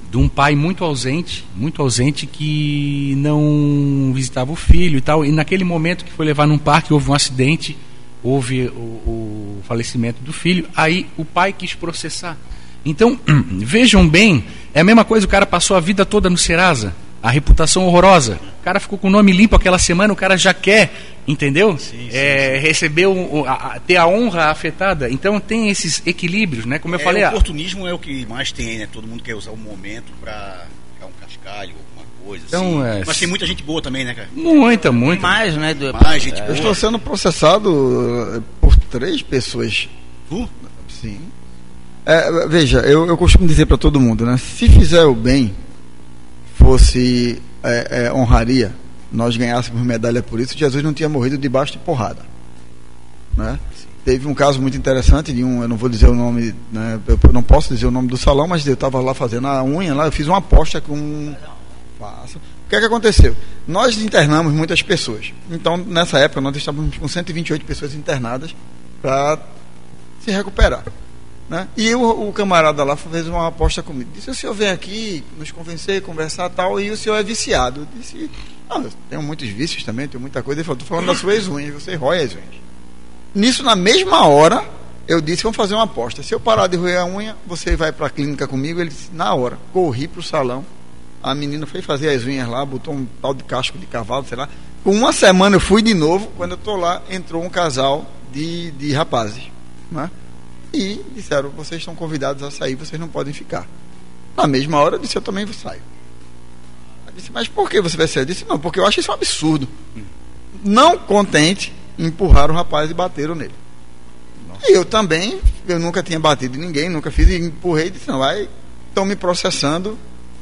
de um pai muito ausente, muito ausente, que não visitava o filho e tal. E naquele momento que foi levar num parque, houve um acidente, houve o, o falecimento do filho. Aí o pai quis processar. Então, [clears throat] vejam bem, é a mesma coisa, o cara passou a vida toda no Serasa, a reputação horrorosa. O cara ficou com o nome limpo aquela semana, o cara já quer, entendeu? Sim, sim, É, Receber o, o- a- a- ter a honra afetada. Então tem esses equilíbrios, né? Como eu É, falei, o a- oportunismo é o que mais tem, né? Todo mundo quer usar o momento pra pegar um cascalho, alguma coisa Então, assim. é, Mas tem muita gente boa também, né, cara? muita, muita. Mais, né? Do, Mais gente Eu boa. estou sendo processado eh, por três pessoas. Tu? Sim. É, veja, eu, eu costumo dizer para todo mundo, né? Se fizer o bem, fosse é, é, honraria, nós ganhássemos medalha por isso, Jesus não tinha morrido debaixo de porrada. Né? Teve um caso muito interessante de um, eu não vou dizer o nome, né? eu não posso dizer o nome do salão, mas eu estava lá fazendo a unha, lá eu fiz uma aposta com. O que é que aconteceu? Nós internamos muitas pessoas. Então, nessa época, nós estávamos com 128 pessoas internadas para se recuperar. Né? E o, o camarada lá fez uma aposta comigo. Disse: o senhor vem aqui nos convencer, conversar tal, e o senhor é viciado. Eu disse: não, eu tenho muitos vícios também, tenho muita coisa. Ele falou: estou falando das suas unhas, você rói as unhas. Nisso, na mesma hora, eu disse: vamos fazer uma aposta. Se eu parar de roer a unha, você vai para a clínica comigo. Ele disse: na hora. Corri para o salão. A menina foi fazer as unhas lá, botou um tal de casco de cavalo, sei lá. Com uma semana eu fui de novo. Quando eu estou lá, entrou um casal de, de rapazes. Né? E disseram: vocês estão convidados a sair, vocês não podem ficar. Na mesma hora eu disse: eu também vou sair. Eu disse: mas por que você vai sair? Eu disse: não, porque eu acho isso um absurdo. Não contente, empurraram o rapaz e bateram nele. E eu também, eu nunca tinha batido em ninguém, nunca fiz, e empurrei e disse: não, vai, estão me processando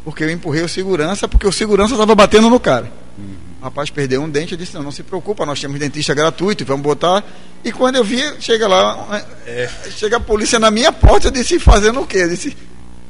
porque eu empurrei o segurança, porque o segurança estava batendo no cara. O rapaz perdeu um dente, eu disse, não, não se preocupa, nós temos dentista gratuito, vamos botar. E quando eu vi, chega lá, chega a polícia na minha porta, eu disse, fazendo o quê? Eu disse,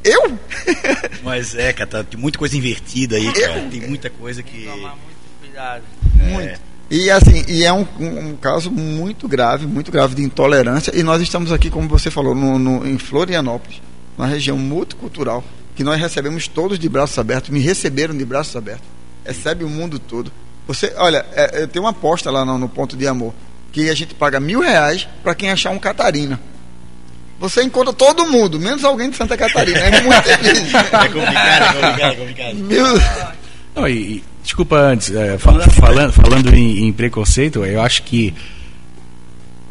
eu? [laughs] Mas é, cara, tá, tem muita coisa invertida aí, cara. Tem muita coisa que. Tomar muito cuidado. Muito. E assim, e é um, um- um caso muito grave, muito grave de intolerância. E nós estamos aqui, como você falou, no, no- em Florianópolis, uma região multicultural, que nós recebemos todos de braços abertos, me receberam de braços abertos. Recebe o mundo todo. Você, olha, é, é, tem uma aposta lá no, no ponto de amor, que a gente paga mil reais para quem achar um Catarina. Você encontra todo mundo, menos alguém de Santa Catarina. É muito [laughs] difícil. É complicado, é complicado, é complicado. Mil... Não, e, e- desculpa antes, é, fa- falando, falando em, em preconceito, eu acho que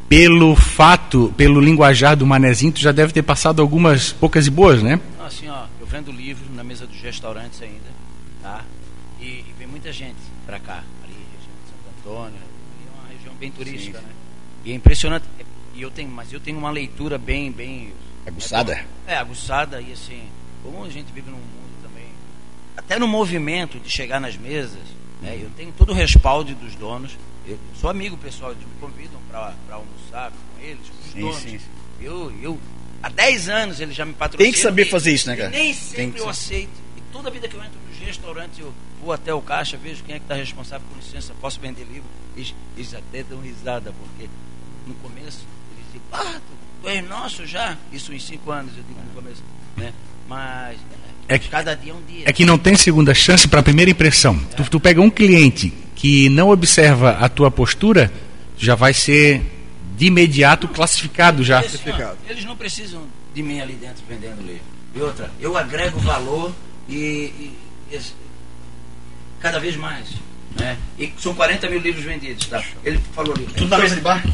pelo fato, pelo linguajar do manezinho, tu já deve ter passado algumas poucas e boas, né? Assim, ó, eu vendo livro na mesa dos restaurantes ainda, tá? Muita gente pra cá, ali, região de Santo Antônio, ali é uma região bem turística, né? E é impressionante, e eu tenho, mas eu tenho uma leitura bem, bem... Aguçada? É, aguçada e assim, como a gente vive num mundo também, até no movimento de chegar nas mesas, né? Eu tenho todo o respaldo dos donos, eu sou amigo pessoal, eles me convidam para almoçar com eles, com os Sim, donos. sim, sim. Eu, eu, há 10 anos eles já me patrocinam. Tem que saber fazer isso, né, cara? Nem sempre eu aceito. Toda vida que eu entro nos restaurantes, eu vou até o caixa, vejo quem é que está responsável, com licença, posso vender livro? Eles, eles até dão risada, porque no começo eles dizem, ah, tu, tu és nosso já? Isso em 5 anos, eu digo no começo. Né? Mas É que- cada dia é um dia. É que não tem segunda chance para a primeira impressão. Tu, tu pega um cliente que não observa a tua postura, já vai ser de imediato classificado já. Eles não precisam de mim ali dentro vendendo livro. E outra, eu agrego valor e, e- e cada vez mais. Né? E são 40 mil livros vendidos. Tá? Ele falou ali. Tudo na mesa de bar?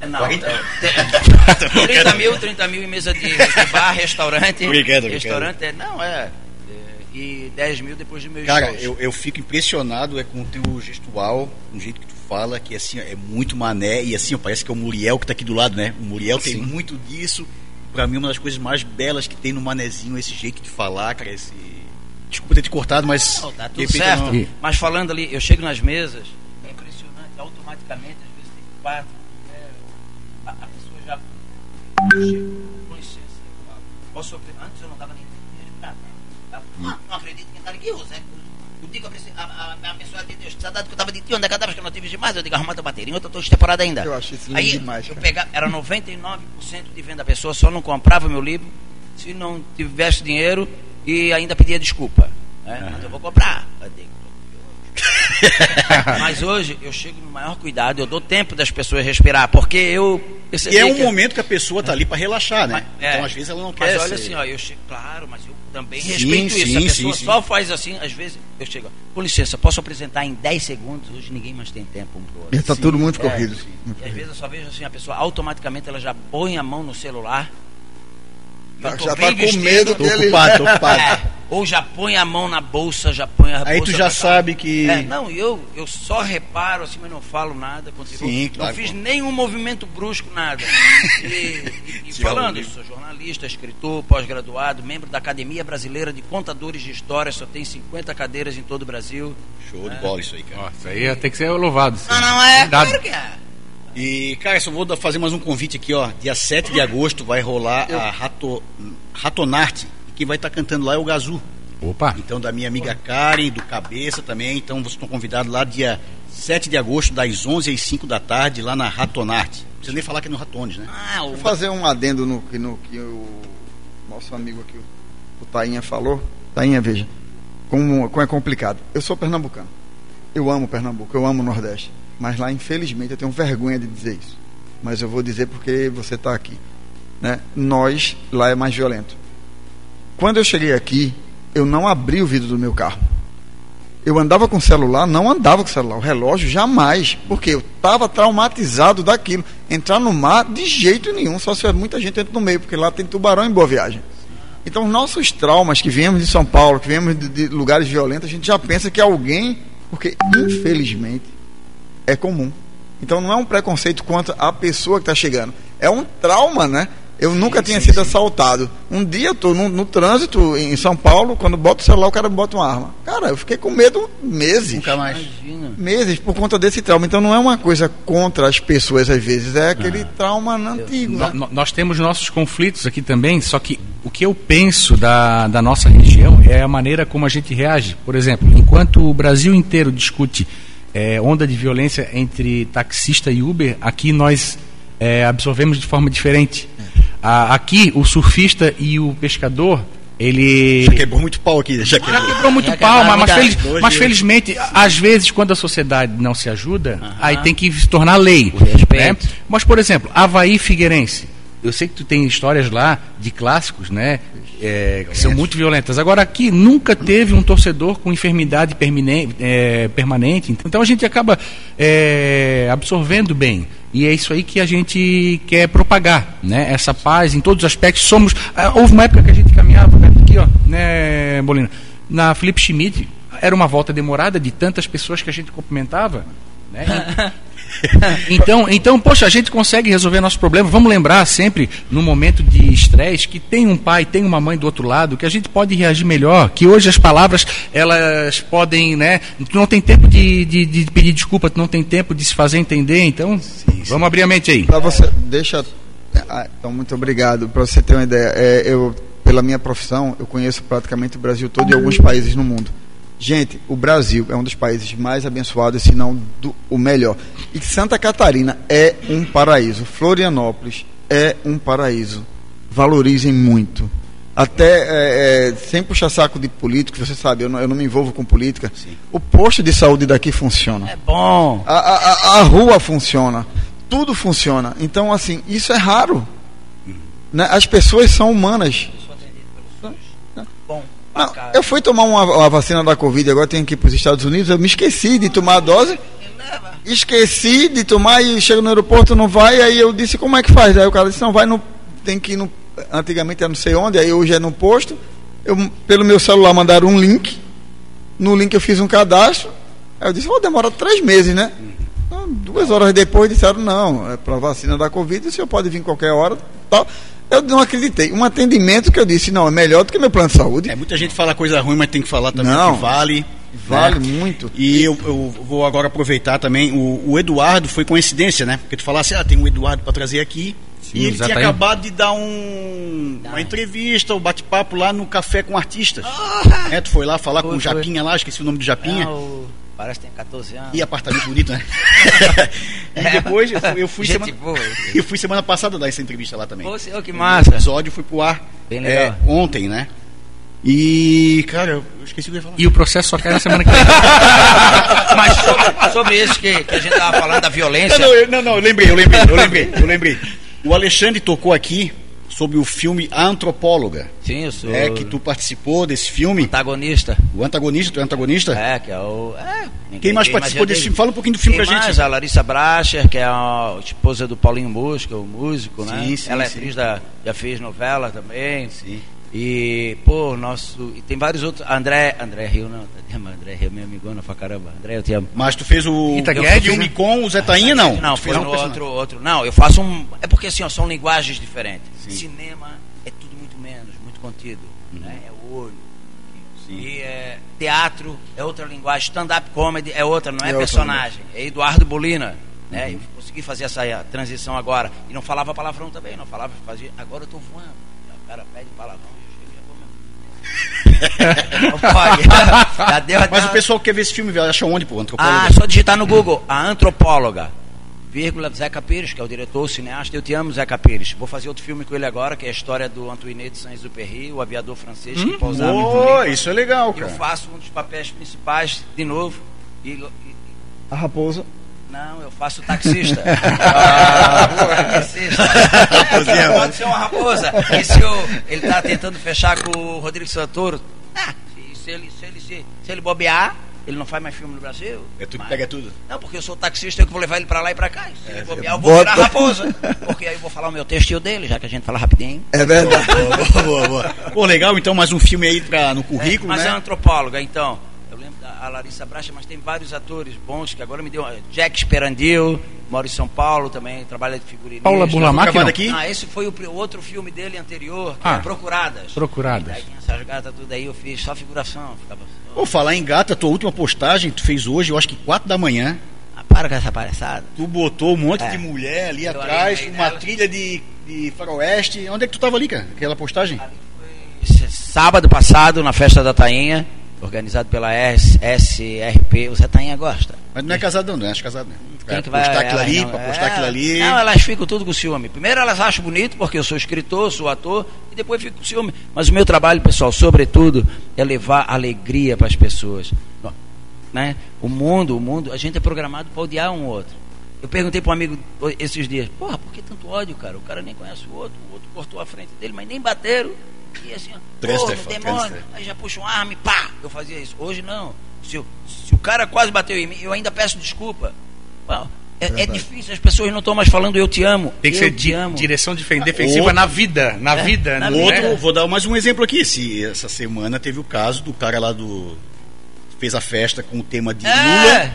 É, não, 40? é, [laughs] tem- 30 mil, 30 mil em mesa de, de bar, restaurante. Obrigado, restaurante é, não, é, é, E 10 mil depois de meus Cara, eu, eu fico impressionado é com o teu gestual, o jeito que tu fala, que assim, é muito mané, e assim, ó, parece que é o Muriel que tá aqui do lado, né? O Muriel tem muito disso. Pra mim, uma das coisas mais belas que tem no manezinho, esse jeito de falar, cara, esse. Desculpa ter te cortado, mas. Não, tá tudo certo. não- Mas falando ali, eu chego nas mesas, é impressionante, automaticamente, às vezes tem quatro, né, a, a pessoa já. Com licença, posso? Antes eu não dava nem respeitado. Tá? Não, não acredito que tá aqui, que eu preciso, a, a, a pessoa atendeu, saudade que eu tava de ti, onde é que eu tava, que eu não tive demais, eu digo, arruma tua bateria, eu tô temporada ainda. Eu acho isso lindo Aí, demais, eu pegava, era 99% de venda, a pessoa só não comprava o meu livro se não tivesse dinheiro e ainda pedia desculpa. Né? Mas eu vou comprar. [laughs] Mas hoje eu chego no maior cuidado, eu dou tempo das pessoas respirar, porque eu E é um que- momento que a pessoa tá ali para relaxar, né? Mas- é. Então, às vezes, ela não quer Mas olha ser- assim, ó, eu chego, claro, mas eu também Sim, respeito isso. A sim, pessoa sim, sim. só faz assim, às vezes eu chego, ó, com licença, posso apresentar em 10 segundos? Hoje ninguém mais tem tempo um pro outro. Está todo muito É, corrido. E às vezes eu só vejo assim, a pessoa automaticamente ela já põe a mão no celular. Eu Já tô tá bem com vestido, medo Tô dele. ocupado, tô ocupado. [laughs] é, ou já põe a mão na bolsa, já põe a Aí bolsa tu já sabe que. É, não, eu, eu só reparo assim, mas não falo nada. Continuo. Sim, claro, não fiz nenhum movimento brusco, nada. [laughs] E, e- e Sim, falando, eu sou jornalista, escritor, pós-graduado, membro da Academia Brasileira de Contadores de História, só tem 50 cadeiras em todo o Brasil. Show de bola isso aí, cara. Ó, isso aí tem que ser louvado. isso Não, não é? Cuidado. Claro que é. E, cara, só vou fazer mais um convite aqui, ó. Dia 7 de agosto vai rolar a Rato, Ratonarte. E quem vai estar cantando lá é o Gazu. Opa, Então, da minha amiga Karen, do Cabeça também. Então, vocês estão convidados lá dia 7 de agosto, das 11 às 5 da tarde, lá na Ratonarte. Não precisa nem falar que é no Ratones, né? Ah, o... Vou fazer um adendo no, que- no que o nosso amigo aqui, o, o Tainha, falou. Tainha, veja, como, como é complicado. Eu sou pernambucano. Eu amo Pernambuco, eu amo o Nordeste. Mas lá, infelizmente, eu tenho vergonha de dizer isso. Mas eu vou dizer porque você está aqui. Né? Nós, lá é mais violento. Quando eu cheguei aqui, eu não abri o vidro do meu carro. Eu andava com o celular, não andava com o celular. O relógio, jamais. Porque eu estava traumatizado daquilo. Entrar no mar, de jeito nenhum. Só se muita gente entra no meio, porque lá tem tubarão em Boa Viagem. Então, nossos traumas que viemos de São Paulo, que viemos de, de lugares violentos, a gente já pensa que alguém. Porque, infelizmente, é comum. Então, não é um preconceito contra a pessoa que está chegando. É um trauma, né? Eu nunca tinha sido assaltado. Um dia eu tô no, no trânsito em São Paulo, quando boto o celular, o cara me bota uma arma. Cara, eu fiquei com medo meses. Nunca mais. Imagina. Meses por conta desse trauma. Então não é uma coisa contra as pessoas às vezes, é aquele trauma antigo. No- né? no- nós temos nossos conflitos aqui também, só que o que eu penso da, da nossa região é a maneira como a gente reage. Por exemplo, enquanto o Brasil inteiro discute eh, onda de violência entre taxista e Uber, aqui nós eh, absorvemos de forma diferente. A- aqui, o surfista e o pescador, ele. Já quebrou muito pau aqui, já Já quebrou. quebrou muito Já pau, mas, mas feliz- mas felizmente, às vezes, quando a sociedade não se ajuda, aí tem que se tornar lei. Né? Mas, por exemplo, Havaí Figueirense. Eu sei que tu tem histórias lá de clássicos, né? é, que são muito violentas. Agora, aqui nunca teve um torcedor com enfermidade é, permanente. Então a gente acaba é, absorvendo bem. E é isso aí que a gente quer propagar, né? Essa paz em todos os aspectos. Somos. ah, houve uma época que a gente caminhava aqui, ó, né, Bolina? Na Felipe Schmidt, era uma volta demorada de tantas pessoas que a gente cumprimentava. Né? [laughs] [laughs] Então, então, poxa, a gente consegue resolver nosso problema. Vamos lembrar sempre, no momento de estresse, que tem um pai, tem uma mãe do outro lado, que a gente pode reagir melhor, que hoje as palavras, elas podem, né? Tu não tem tempo de, de, de pedir desculpa, tu não tem tempo de se fazer entender, então vamos abrir a mente aí. Para você, deixa. Ah, então, muito obrigado. Para você ter uma ideia, é, eu, pela minha profissão, eu conheço praticamente o Brasil todo e alguns países no mundo. Gente, o Brasil é um dos países mais abençoados, se não do, o melhor. E Santa Catarina é um paraíso. Florianópolis é um paraíso. Valorizem muito. Até, é, é, sem puxar saco de político, você sabe, eu não, eu não me envolvo com política. O posto de saúde daqui funciona. É bom. A, a, a- a rua funciona, tudo funciona. Então, assim, isso é raro. Né? As pessoas são humanas. Sou atendido pelo SUS. Bom, pra Não, eu fui tomar uma, uma vacina da Covid, agora tenho que ir para os Estados Unidos, eu me esqueci de tomar a dose. Esqueci de tomar e chego no aeroporto, não vai, aí eu disse, como é que faz? Aí o cara disse, não vai no. Tem que ir no. Antigamente era não sei onde, aí hoje é no posto. Eu, pelo meu celular mandaram um link. No link eu fiz um cadastro. Aí eu disse, vou demorar três meses, né? Então, duas horas depois disseram, não, é para vacina da Covid, o senhor pode vir qualquer hora. Tal. Eu não acreditei. Um atendimento que eu disse, não, é melhor do que meu plano de saúde. É, muita gente fala coisa ruim, mas tem que falar também Não. que vale. Vale né? muito. E eu, eu vou agora aproveitar também. O, o Eduardo foi coincidência, né? Porque tu falasse, ah, tem um Eduardo para trazer aqui. Sim, e ele tinha exatamente. acabado de dar um, uma entrevista, um bate-papo lá no Café com Artistas. É, tu foi lá falar com Foi, o foi. Japinha lá, esqueci o nome do Japinha. Ah, o- Parece que tem 14 anos. E apartamento bonito, né? [laughs] e depois eu fui, eu fui Gente semana, boa. [laughs] eu fui semana passada dar essa entrevista lá também. Ô, senhor, que O massa. episódio foi pro ar Bem é, ontem, né? E, cara, eu esqueci o que eu ia falar. E o processo só cai na semana que vem. [laughs] Mas sobre, sobre isso que, que a gente tava falando, da violência. Não, não, eu, não, não, eu lembrei, eu lembrei, eu lembrei, eu lembrei. O Alexandre tocou aqui sobre o filme A Antropóloga. Sim, eu sou É que tu participou desse filme. antagonista. O antagonista, tu é antagonista? É, que é o. É, ninguém- Quem mais participou desse filme? Fala um pouquinho do filme Quem pra gente. mais? A Larissa Bracher, que é a esposa do Paulinho Mosca, o músico, né? Sim, sim, Ela é atriz da. Já fez novela também. Sim. E, pô, nosso. E tem vários outros. André. André Rio, não. André Rio, meu amigona pra caramba. André, eu te amo. Mas tu fez o Rita o né? com o Zé Tainha, não? Não, foi um outro, outro. Não, eu faço um. É porque assim, ó, são linguagens diferentes. Sim. Cinema é tudo muito menos, muito contido. Né? É o olho. Sim. E é, teatro é outra linguagem. Stand-up comedy é outra, não é, É personagem. É Eduardo Bolina. Né? Eu consegui fazer essa transição agora. E não falava palavrão também, não falava, fazia. Agora eu tô voando. Cara pede palavrão e eu. Não [laughs] pode. [laughs] Já deu até Mas o pessoal que quer ver esse filme, velho, acha onde, pô? Antropólogo? ah, só digitar no Google, a antropóloga, vírgula, Zeca Pires, que é o diretor, o cineasta, eu te amo, Zeca Pires. Vou fazer outro filme com ele agora, que é a história do Antoine de Saint-Exupéry, o aviador francês que pousava Turim. isso é legal, Eu cara. faço um dos papéis principais, de novo, e, e- A raposa. Não, eu faço taxista. [laughs] ah, taxista. Raposinha, [laughs] É, Pode ser uma raposa. E se eu, ele tá tentando fechar com o Rodrigo Santoro, ah, se, se ele, se, ele, se, se ele bobear, ele não faz mais filme no Brasil. É tu que Mas- pega tudo. não, porque eu sou taxista, eu que vou levar ele pra lá e pra cá. E Se É, ele bobear, eu vou virar raposa. Porque aí eu vou falar o meu texto dele, já que a gente fala rapidinho. É verdade. [laughs] boa, boa, boa. Pô, legal, então, mais um filme aí pra, no currículo, mas né? é antropóloga, então. A Larissa Bracha, mas tem vários atores bons que agora me deu. Jack Esperandil, mora em São Paulo também, trabalha de figurinista. Paula Gravado não? aqui? Ah, esse foi o, outro filme dele anterior, que Ah. é Procuradas. Procuradas. Aí essas gatas tudo aí, eu fiz só figuração. Ficava. Pô, falar em gata, tua última postagem tu fez hoje, eu acho que 4 da manhã. Ah, para com essa palhaçada. Tu botou um monte É. de mulher ali Eu atrás, ali uma dela. trilha de, de faroeste. Onde é que tu tava ali, cara? Aquela postagem? Sábado passado, na festa da Tainha, organizado pela SRP, o Zé Tainha gosta. Mas não é casado, não, é casado, né? Quem Pra que vai- postar aquilo ali, não- pra é, postar aquilo ali. Não, elas ficam tudo com ciúme. Primeiro elas acham bonito, porque eu sou escritor, sou ator, e depois fico com ciúme. Mas o meu trabalho, pessoal, sobretudo, é levar alegria para as pessoas. Né? O mundo, o mundo, a gente é programado para odiar um outro. Eu perguntei para um amigo esses dias, porra, por que tanto ódio, cara? O cara nem conhece o outro, o outro cortou a frente dele, mas nem bateram. E assim, demônio. trânsito Aí já puxa um arma e pá! Eu fazia isso. Hoje não. Se, eu- se o cara quase bateu em mim, eu ainda peço desculpa. Pô, É, é difícil, as pessoas não estão mais falando eu te amo. Tem que eu ser te di- amo. direção defensiva outro- na vida. Na É, vida. na é? outro, vou dar mais um exemplo aqui. Esse, essa semana teve o caso do cara lá do. Fez a festa com o tema de É, Lula,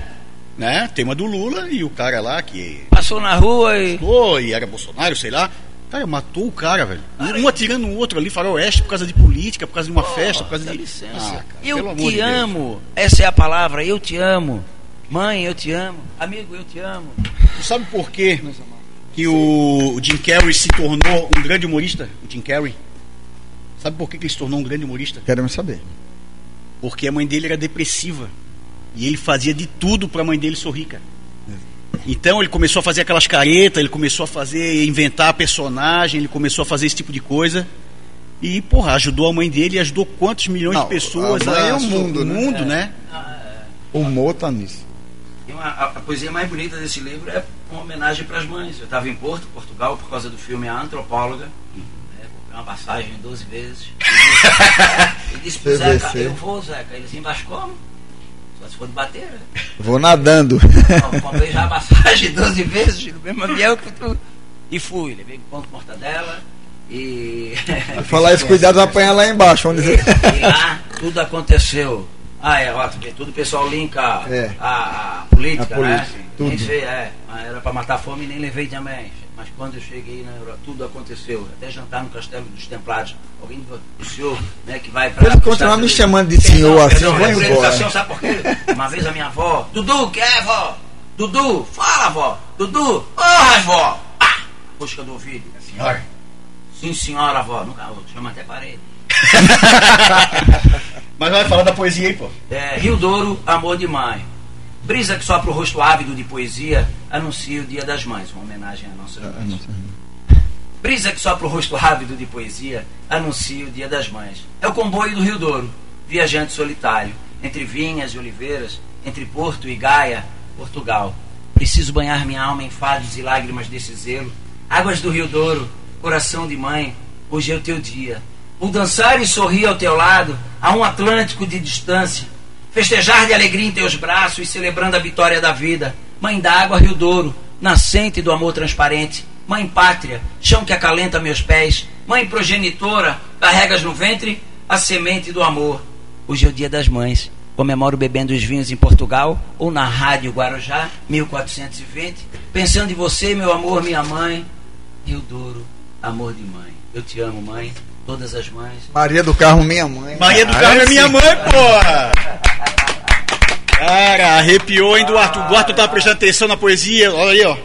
né? Tema do Lula, e o cara lá que. passou na rua e. Pô, e era Bolsonaro, sei lá. Cara, matou o cara, velho. Um atirando o outro ali, faroeste, por causa de política, por causa de uma festa, por causa Dá de. licença. Ah, cara, eu te de amo. Essa é a palavra, eu te amo. Mãe, eu te amo. Amigo, eu te amo. Tu sabe por quê que o, Jim Carrey se tornou um grande humorista? O Jim Carrey. Sabe por que, que ele se tornou um grande humorista? Queremos saber. Porque a mãe dele era depressiva. E ele fazia de tudo pra mãe dele sorrir, cara. Então ele começou a fazer aquelas caretas, ele começou a fazer, inventar personagem, ele começou a fazer esse tipo de coisa. E, porra, ajudou a mãe dele e ajudou quantos milhões Não, de pessoas a mãe é o mundo, né? mundo, né? O humor tá nisso. A, a poesia mais bonita desse livro é uma homenagem para as mães. Eu estava em Porto, Portugal, por causa do filme A Antropóloga. Né, comprei uma passagem 12 vezes. [laughs] E disse. Zeca, eu vou, Zeca. Ele assim, mas como? For de bater. né? Vou nadando. Não, comprei já a passagem 12 vezes no mesmo avião que tu. E fui. Levei pão com mortadela. E. Falar isso, cuidado, apanhar lá embaixo. Onde... E, e lá tudo aconteceu. Ah, é, ó, tu vê, tudo o pessoal linka É. a, a política, A política, né? tudo. Nem sei, é, mas era pra matar a fome e nem levei também. Mas quando eu cheguei na Europa, tudo aconteceu. Até jantar no Castelo dos Templários. Alguém, o senhor, né, que vai pra. Se ele continuar me chamando de senhor assim, perdão, eu vou é por embora. educação, sabe por quê? Uma vez a minha avó, Dudu, que é, vó? Dudu, fala, vó. Dudu, porra, vó. Pá! Busca do ouvido. Senhora. Sim, senhora, vó. Nunca, chama até parede. [laughs] Mas vai falar da poesia aí, pô. É, Rio Douro, Amor de Mãe. Brisa que sopra o rosto ávido de poesia anuncia o Dia das Mães, uma homenagem à nossa mãe. Brisa que sopra o rosto rápido de poesia, anuncia o dia das mães. É o comboio do Rio Douro, viajante solitário, entre vinhas e oliveiras, entre Porto e Gaia, Portugal. Preciso banhar minha alma em fados e lágrimas desse zelo. Águas do Rio Douro, coração de mãe, hoje é o teu dia. O dançar e sorrir ao teu lado, a um Atlântico de distância. Festejar de alegria em teus braços, celebrando a vitória da vida. Mãe d'água, Rio Douro, nascente do amor transparente. Mãe pátria, chão que acalenta meus pés. Mãe progenitora, carregas no ventre a semente do amor. Hoje é o dia das mães. Comemoro bebendo os vinhos em Portugal ou na Rádio Guarujá, 1420. Pensando em você, meu amor, minha mãe. Rio Douro, amor de mãe. Eu te amo, mãe. Todas as mães. Maria do Carmo, minha mãe. Maria do Carmo é minha mãe, porra! Cara, arrepiou, hein, Duarte? O Duarte tá prestando atenção na poesia. Olha aí, ó.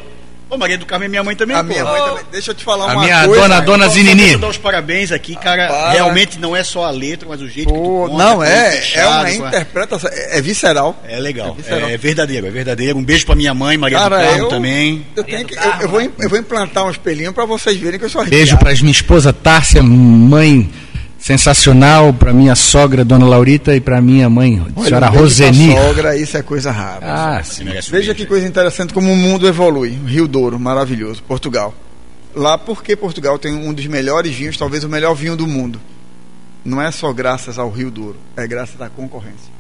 Ô, Maria do Carmo é minha mãe também, A pô. minha mãe também. Deixa eu te falar A uma minha coisa. dona, dona Zinini. quero dar os parabéns aqui, cara. Realmente não é só a letra, mas o jeito que tu Pô, conta, não, é, é fechado, uma com a- interpretação, é, é visceral. É legal, É visceral. é, verdadeiro, é verdadeiro. Um beijo pra minha mãe, Maria Cara, do Carmo eu, também. eu, tenho que, eu, eu vou, im- eu vou implantar um espelhinho pra vocês verem que eu sou arrepiado. Beijo para minha esposa Tárcia, mãe sensacional, para minha sogra, dona Laurita, e para minha mãe, Olha, senhora Roseni. sogra, isso é coisa rara. Ah, sim. Veja que coisa interessante como o mundo evolui. Rio Douro, maravilhoso. Portugal. Lá, porque Portugal tem um dos melhores vinhos, talvez o melhor vinho do mundo. Não é só graças ao Rio Douro, é graças à concorrência.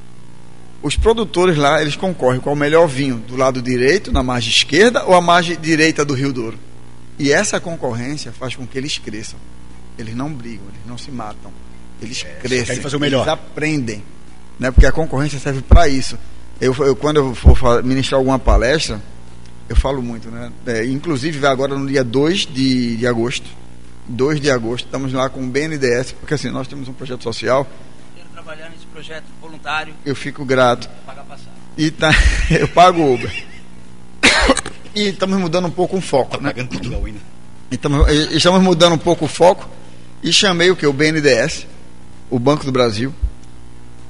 Os produtores lá, eles concorrem com o melhor vinho do lado direito, na margem esquerda, ou a margem direita do Rio Douro. E essa concorrência faz com que eles cresçam. Eles não brigam, eles não se matam. Eles crescem. querem fazer o melhor. Eles aprendem. Né? Porque a concorrência serve para isso. Eu, eu, quando eu for ministrar alguma palestra, eu falo muito, né? É, inclusive, vai agora no dia 2 de, de agosto. 2 de agosto, estamos lá com o BNDES, porque assim, nós temos um projeto social, Quero trabalhar nesse projeto voluntário, eu fico grato. pagar passagem. E tá, [laughs] eu pago Uber. E estamos mudando um pouco o foco, Tá né? pagando Portugal ainda. Estamos, estamos mudando um pouco o foco e chamei o que? O BNDES, o Banco do Brasil,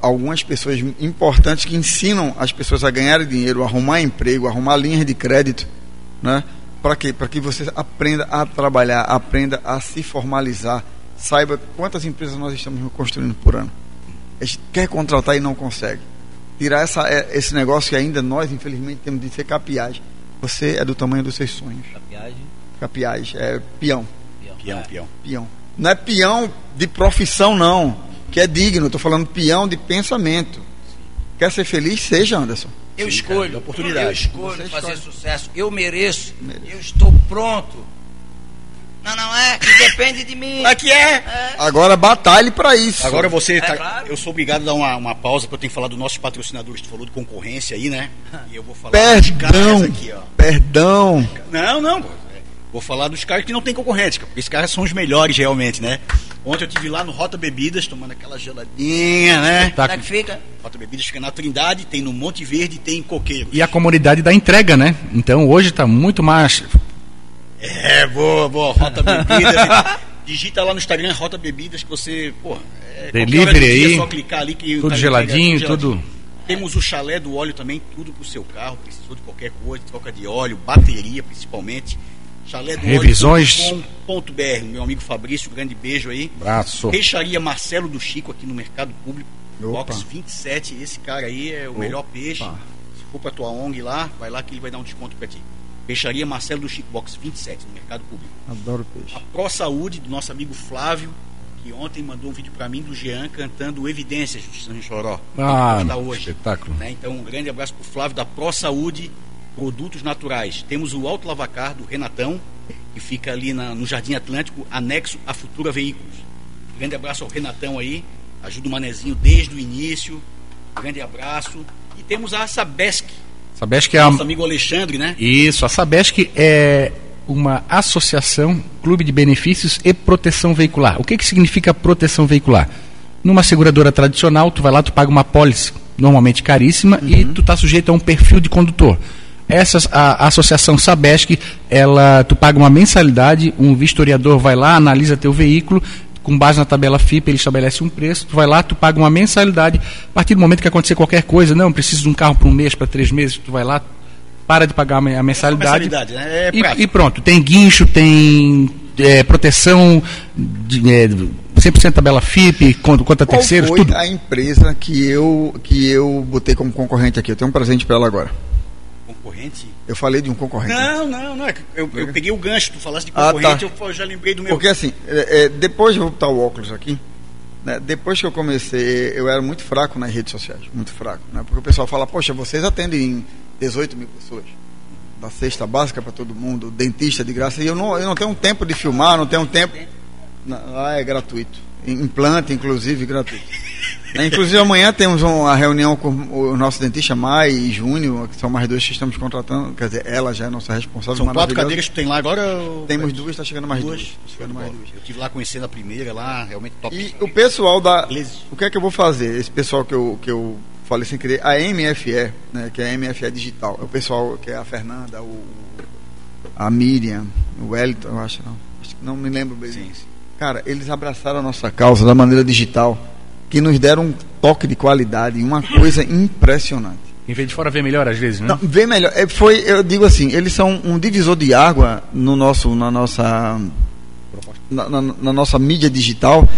algumas pessoas importantes que ensinam as pessoas a ganharem dinheiro, a arrumar emprego, a arrumar linhas de crédito, né? Para quê? Para que você aprenda a trabalhar, aprenda a se formalizar, saiba quantas empresas nós estamos construindo por ano. A gente quer contratar e não consegue. Tirar essa, eh, esse negócio que ainda nós, infelizmente, temos de ser capiais. Você é do tamanho dos seus sonhos. A viagem, Capiais, é peão Peão, peão. peão. Não é peão de profissão, não. Que é digno. Estou falando peão de pensamento. Quer ser feliz? Seja, Anderson. Eu Sim, cara, escolho, dá oportunidade. eu escolho Você fazer escolhe. sucesso. Eu mereço. Mereço. Eu estou pronto. Não, não é. Que depende de mim. Aqui é! É. Agora batalhe para isso. Agora você, tá- claro. eu sou obrigado a dar uma, uma pausa porque eu tenho que falar dos nossos patrocinadores. Tu falou de concorrência aí, né? [laughs] E eu vou falar Perdão. aqui, ó. Perdão. Não, não. Vou falar dos caras que não tem concorrente, porque esses caras são os melhores realmente, né? Ontem eu tive lá no Rota Bebidas, tomando aquela geladinha, né? Como é que fica? Rota Bebidas fica na Trindade, tem no Monte Verde, tem em Coqueiro. E a comunidade da entrega, né? Então hoje está muito mais. É, boa, boa, Rota Bebidas. [laughs] Digita lá no Instagram Rota Bebidas que você, pô, é, Delivery dia aí, É só clicar ali que o Tudo geladinho, entrega tudo. Temos o chalé do óleo também, tudo pro seu carro, precisou de qualquer coisa, troca de óleo, bateria principalmente. Chalé do Revisões. óleo.com.br, meu amigo Fabrício, um grande beijo aí. Braço. Peixaria Marcelo do Chico aqui no Mercado Público, Opa. box 27, esse cara aí é o melhor peixe. Se for pra tua ONG lá, vai lá que ele vai dar um desconto pra ti. Peixaria Marcelo do Chico, box 27, no Mercado Público. Adoro peixe. A Pro Saúde, do nosso amigo Flávio, que ontem mandou um vídeo pra mim do Jean cantando Evidências de São Choró. Ah, hoje. espetáculo. Né? Então, um grande abraço pro Flávio da Pro Saúde, Produtos Naturais. Temos o Alto Lavacar do Renatão, que fica ali na- no Jardim Atlântico, anexo à Futura Veículos. Grande abraço ao Renatão aí, ajuda o Manezinho desde o início. Grande abraço. E temos a Sabesc, Sabesc é a. nosso amigo Alexandre, né? Isso, a Sabesc é uma associação, clube de benefícios e proteção veicular. O que, que significa proteção veicular? Numa seguradora tradicional, tu vai lá, tu paga uma pólice normalmente caríssima e tu está sujeito a um perfil de condutor. Essa, a, a associação Sabesc, ela, tu paga uma mensalidade, um vistoriador vai lá, analisa teu veículo, com base na tabela FIP, ele estabelece um preço, tu vai lá, tu paga uma mensalidade, a partir do momento que acontecer qualquer coisa, não, preciso de um carro para um mês, para três meses, tu vai lá, para de pagar a me- a mensalidade. mensalidade, né? É E- e, pronto, tem guincho, tem é, proteção, de, é, 100% tabela FIP, contra Qual terceiros, foi tudo. a empresa que eu, que eu botei como concorrente aqui? Eu tenho um presente para ela agora. Concorrente? Eu falei de um concorrente. Não, não, não. é Eu, eu peguei o gancho, tu falaste de Ah, concorrente, tá. eu já lembrei do meu. Porque assim, é, é, depois eu vou botar o óculos aqui, né, depois que eu comecei, eu era muito fraco nas redes sociais, muito fraco, né, porque o pessoal fala, poxa, vocês atendem 18 mil pessoas, da cesta básica para todo mundo, dentista de graça, e eu não, eu não tenho um tempo de filmar, não tenho um tempo, lá é gratuito, implante inclusive gratuito. Né, Inclusive amanhã temos uma reunião com o nosso dentista Mai e Júnior, que são mais dois que estamos contratando, quer dizer, ela já é nossa responsável. São quatro cadeiras que tem lá agora? Temos duas, está chegando mais duas. duas. Tá chegando mais duas. Eu tive lá conhecendo a primeira lá, realmente top. E o pessoal da. O que é que eu vou fazer? Esse pessoal que eu, que eu falei sem querer, a MFE, né, que é a MFE Digital, é o pessoal que é a Fernanda, o, a Miriam, o Wellington, eu acho não. Acho que não me lembro bem. Sim, sim. Cara, eles abraçaram a nossa causa da maneira digital, que nos deram um toque de qualidade, uma coisa impressionante. Em vez de fora ver melhor às vezes, né? Não, vê melhor. É, foi, eu digo assim, eles são um divisor de água no nosso, na nossa, na, na- na nossa mídia digital,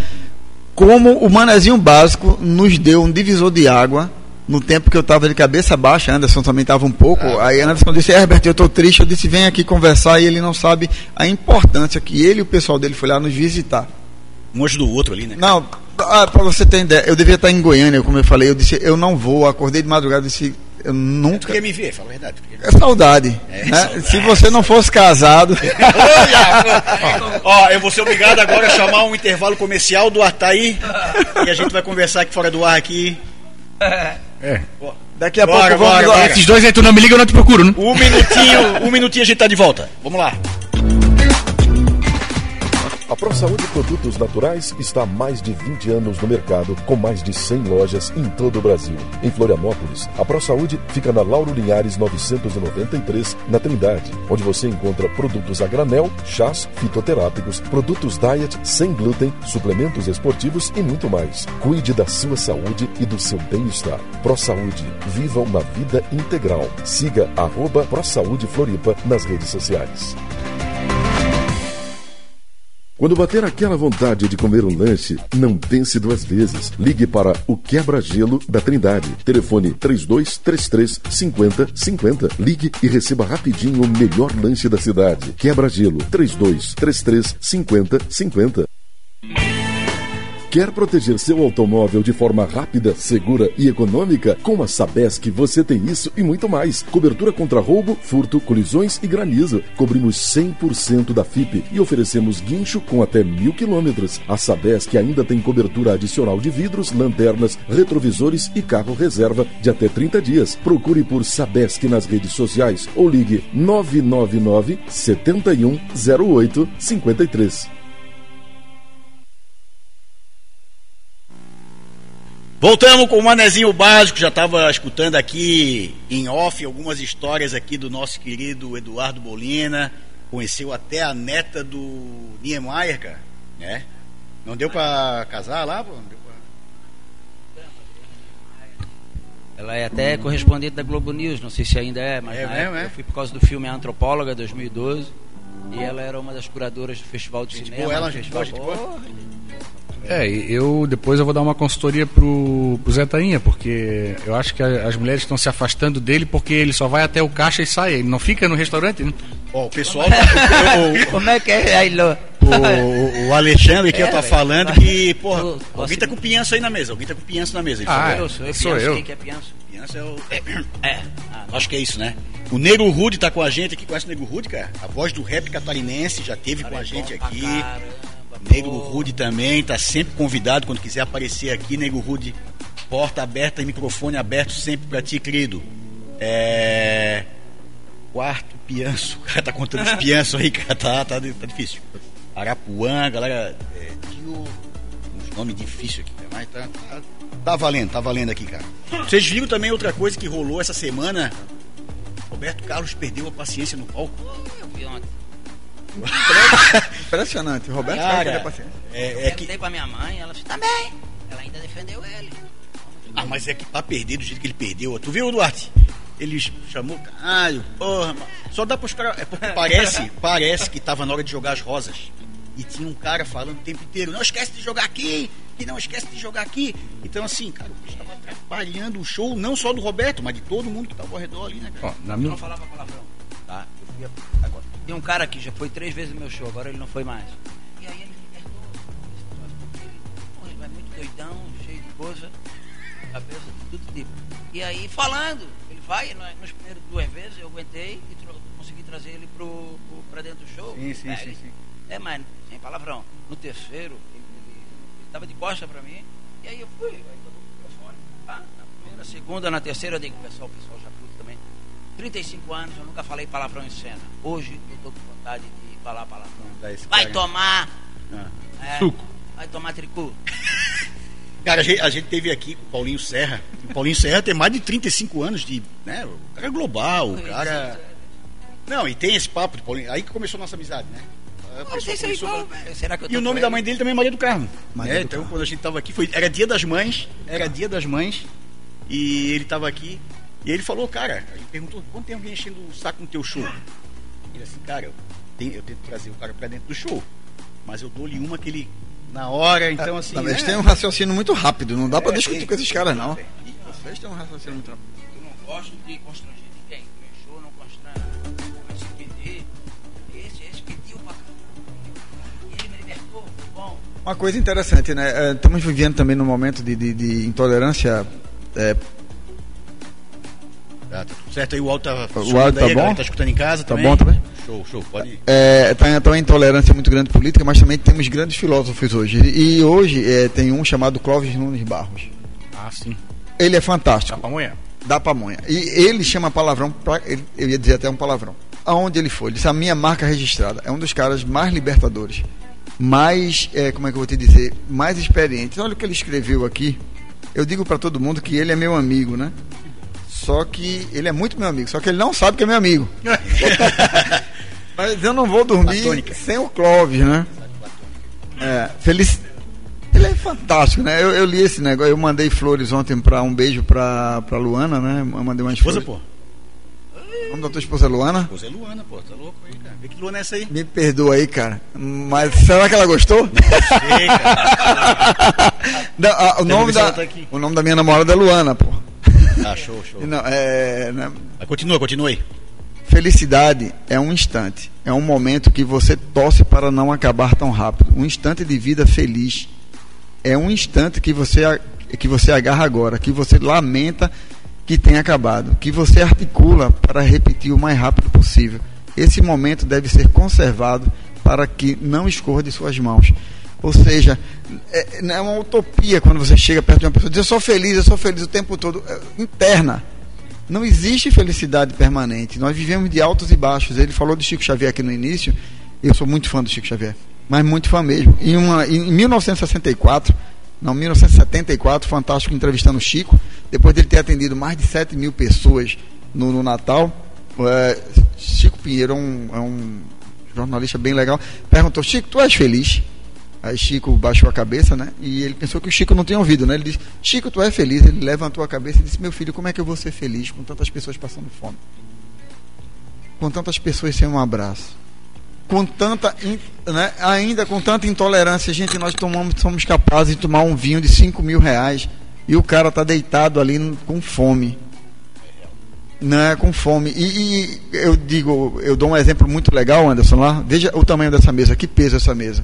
como o manezinho básico nos deu um divisor de água no tempo que eu estava de cabeça baixa, Anderson também estava um pouco. aí Anderson disse, Herbert, eu estou triste, eu disse, vem aqui conversar, e ele não sabe a importância que ele e o pessoal dele foi lá nos visitar. Um anjo do outro ali, né? Não, ah, pra você ter ideia, eu devia estar em Goiânia, como eu falei, eu disse, eu não vou, acordei de madrugada, disse, eu Tu nunca. quer me ver, fala a verdade. É saudade. É, né? saudade. Se você não fosse casado. [laughs] Ó, eu vou ser obrigado agora a chamar um intervalo comercial do Artaí e a gente vai conversar aqui fora do ar aqui. É. Daqui a Bora, pouco bora, vamos. bora. Esses dois aí tu não me liga, eu não te procuro, né? Um minutinho, um minutinho a gente tá de volta. Vamos lá. A ProSaúde Produtos Naturais está há mais de 20 anos no mercado, com mais de 100 lojas em todo o Brasil. Em Florianópolis, a ProSaúde fica na Lauro Linhares 993, na Trindade, onde você encontra produtos a granel, chás fitoterápicos, produtos diet sem glúten, suplementos esportivos e muito mais. Cuide da sua saúde e do seu bem-estar. ProSaúde, viva uma vida integral. Siga arroba ProSaúde Floripa nas redes sociais. Quando bater aquela vontade de comer um lanche, não pense duas vezes. Ligue para o Quebra-Gelo da Trindade. Telefone 3233 5050. Ligue e receba rapidinho o melhor lanche da cidade. Quebra-Gelo 3233 5050. Quer proteger seu automóvel de forma rápida, segura e econômica? Com a Sabesc você tem isso e muito mais. Cobertura contra roubo, furto, colisões e granizo. Cobrimos 100% da FIP e oferecemos guincho com até mil quilômetros. A Sabesc ainda tem cobertura adicional de vidros, lanternas, retrovisores e carro reserva de até 30 dias. Procure por Sabesc nas redes sociais ou ligue 999 71 08 53. Voltamos com o Manezinho Básico, já estava escutando aqui em off algumas histórias aqui do nosso querido Eduardo Bolina. Conheceu até a neta do Niemeyer, cara, né? Não deu pra casar lá, pô? Pra... Ela é até correspondente da Globo News, não sei se ainda é, mas É mesmo, é? eu fui por causa do filme A Antropóloga, 2012, e ela era uma das curadoras do Festival de Gente Cinema. boa, ela, gente boa, gente boa. É, eu depois eu vou dar uma consultoria pro, pro Zé Tainha, porque eu acho que a- as mulheres estão se afastando dele porque ele só vai até o caixa e sai. Ele não fica no restaurante, né? Ó, o pessoal, o, [laughs] Como é que é, Ailô? o, o Alexandre que É, eu tá falando que, porra, Eu- alguém tá com pianço aí na mesa, alguém tá com pianço na mesa. Ele Ah, falou, é. eu sou, eu sou eu. Quem que é pianço? pianço é o... É. Ah, Acho que é isso, né? O Nego Rude tá com a gente aqui, conhece o Nego Rude, cara? A voz do rap catarinense já teve com a gente pra aqui. caramba, Nego pô. Rude também, tá sempre convidado quando quiser aparecer aqui, Nego Rude. Porta aberta e microfone aberto sempre pra ti, querido. É. Quarto pianço. [laughs] O cara tá contando os pianços aí, cara. Tá, tá, tá difícil. Arapuã, galera. É, Tio. Uns nomes difíceis aqui, cara. Mas tá, tá, tá valendo, tá valendo aqui, cara. Vocês viram também outra coisa que rolou essa semana? Roberto Carlos perdeu a paciência no palco. Eu vi ontem. [laughs] Impressionante. Roberto Carlos Cara, tem paciência. é, é que. Perguntei pra minha mãe, ela disse, também. Ela ainda defendeu ele. Ah, mas é que pra perder do jeito que ele perdeu. Tu viu, Duarte? Ele chamou, caralho, porra, mano. Só dá pros caras. É porque parece, parece que tava na hora de jogar as rosas. E tinha um cara falando o tempo inteiro, não esquece de jogar aqui, que não esquece de jogar aqui. Então, assim, cara, o bicho tava atrapalhando o show, não só do Roberto, mas de todo mundo que tava ao redor ali, né, cara? Ó, na Eu minha... não falava palavrão, tá? Eu fui agora. Tem um cara que já foi três vezes no meu show, agora ele não foi mais. E aí ele me perdoou. ele, vai muito doidão, cheio de coisa, cabeça de tudo tipo. E aí falando, ele vai, no- nos primeiros duas vezes eu aguentei e consegui trazer ele pro, pro, pra dentro do show. Sim, sim, É, sim, ele- sim. É, mas sem palavrão. No terceiro, ele, ele, ele tava de costa pra mim, e aí eu fui, aí todo o microfone, pá, na primeira, segunda, na terceira, eu digo, pessoal, o pessoal já. 35 anos, eu nunca falei palavrão em cena. Hoje eu tô com vontade de falar palavrão. Vai tomar Ah. é, Suco. Vai tomar tricu. [laughs] Cara, a gente, a gente teve aqui com o Paulinho Serra. O Paulinho Serra tem mais de 35 anos de. Né, o cara é global, o cara. Não, e tem esse papo de Paulinho. Aí que começou a nossa amizade, né? A Não pessoa sei se é começou igual, a- velho. Será que eu E o nome da mãe dele também é Maria do Carmo. Maria né? do Então, Carmo. quando a gente tava aqui, foi, era dia das mães, era dia das mães, e ele tava aqui, e ele falou, cara, a gente perguntou, quando tem alguém enchendo o saco no teu show? Ele assim, cara, eu, tenho- eu tento trazer o cara pra dentro do show, mas eu dou-lhe uma que ele, na hora, então assim... Eles né? têm um raciocínio muito rápido, não dá pra É, discutir tem. com esses caras, não. Tem. Vocês têm um raciocínio muito rápido. Eu não gosto de constranger ninguém. Meu show não constrange. Mas se pedir, esse, esse pediu pra. E ele me libertou, foi bom. Uma coisa interessante, né? Eh, Estamos vivendo também num momento de, de- de intolerância. eh, Tá, tá tudo certo aí, o áudio tá áudio funcionando tá aí, bom? tá escutando em casa Tá também. bom também? Show, show, pode ir. É, tá, tá uma intolerância muito grande política, mas também temos grandes filósofos hoje. E hoje é, tem um chamado Clóvis Nunes Barros. Ah, sim. Ele é fantástico, Dá pra amanhã. dá pamonha. E ele chama palavrão, pra, ele- eu ia dizer até um palavrão. Aonde ele for, ele disse a minha marca registrada. É um dos caras mais libertadores, mais, é, como é que eu vou te dizer, mais experientes. Olha o que ele escreveu aqui. Eu digo pra todo mundo que ele é meu amigo, né? Só que ele é muito meu amigo, só que ele não sabe que é meu amigo. [laughs] Mas eu não vou dormir Platônica. sem o Clóvis, né? É, feliz. Ele é fantástico, né? Eu, eu li esse negócio, eu mandei flores ontem para um beijo pra, pra Luana, né? Eu mandei umas Esposa, flores. pô. O nome da tua esposa é Luana? Esposa é Luana, pô. Tá louco aí, cara. Vê que Luana é essa aí. Me perdoa aí, cara. Mas será que ela gostou? Sei, cara. [laughs] Não, ah, o, nome da, tá o nome da minha namorada é Luana, pô. Ah, show, show. Não, é, né? Continua, aí. Felicidade é um instante, é um momento que você torce para não acabar tão rápido. Um instante de vida feliz. É um instante que você, que você agarra agora, que você lamenta que tenha acabado, que você articula para repetir o mais rápido possível. Esse momento deve ser conservado para que não escorra de suas mãos. Ou seja, é, é uma utopia quando você chega perto de uma pessoa e diz eu sou feliz, eu sou feliz o tempo todo. É, interna. Não existe felicidade permanente. Nós vivemos de altos e baixos. Ele falou de Chico Xavier aqui no início. Eu sou muito fã do Chico Xavier, mas muito fã mesmo. Em, uma, em 1964, não, 1974, Fantástico entrevistando o Chico, depois dele ter atendido mais de 7 mil pessoas no, no Natal. é, Chico Pinheiro é um, é um jornalista bem legal. Perguntou: Chico, tu és feliz? Aí Chico baixou a cabeça, né? E ele pensou que o Chico não tinha ouvido, né? Ele disse: Chico, tu é feliz? Ele levantou a cabeça e disse: Meu filho, como é que eu vou ser feliz com tantas pessoas passando fome? Com tantas pessoas sem um abraço? Com tanta, né? ainda com tanta intolerância, gente, nós tomamos, somos capazes de tomar um vinho de 5 mil reais e o cara tá deitado ali com fome. Né, com fome. E, e eu digo, eu dou um exemplo muito legal, Anderson, lá. Veja o tamanho dessa mesa, que peso essa mesa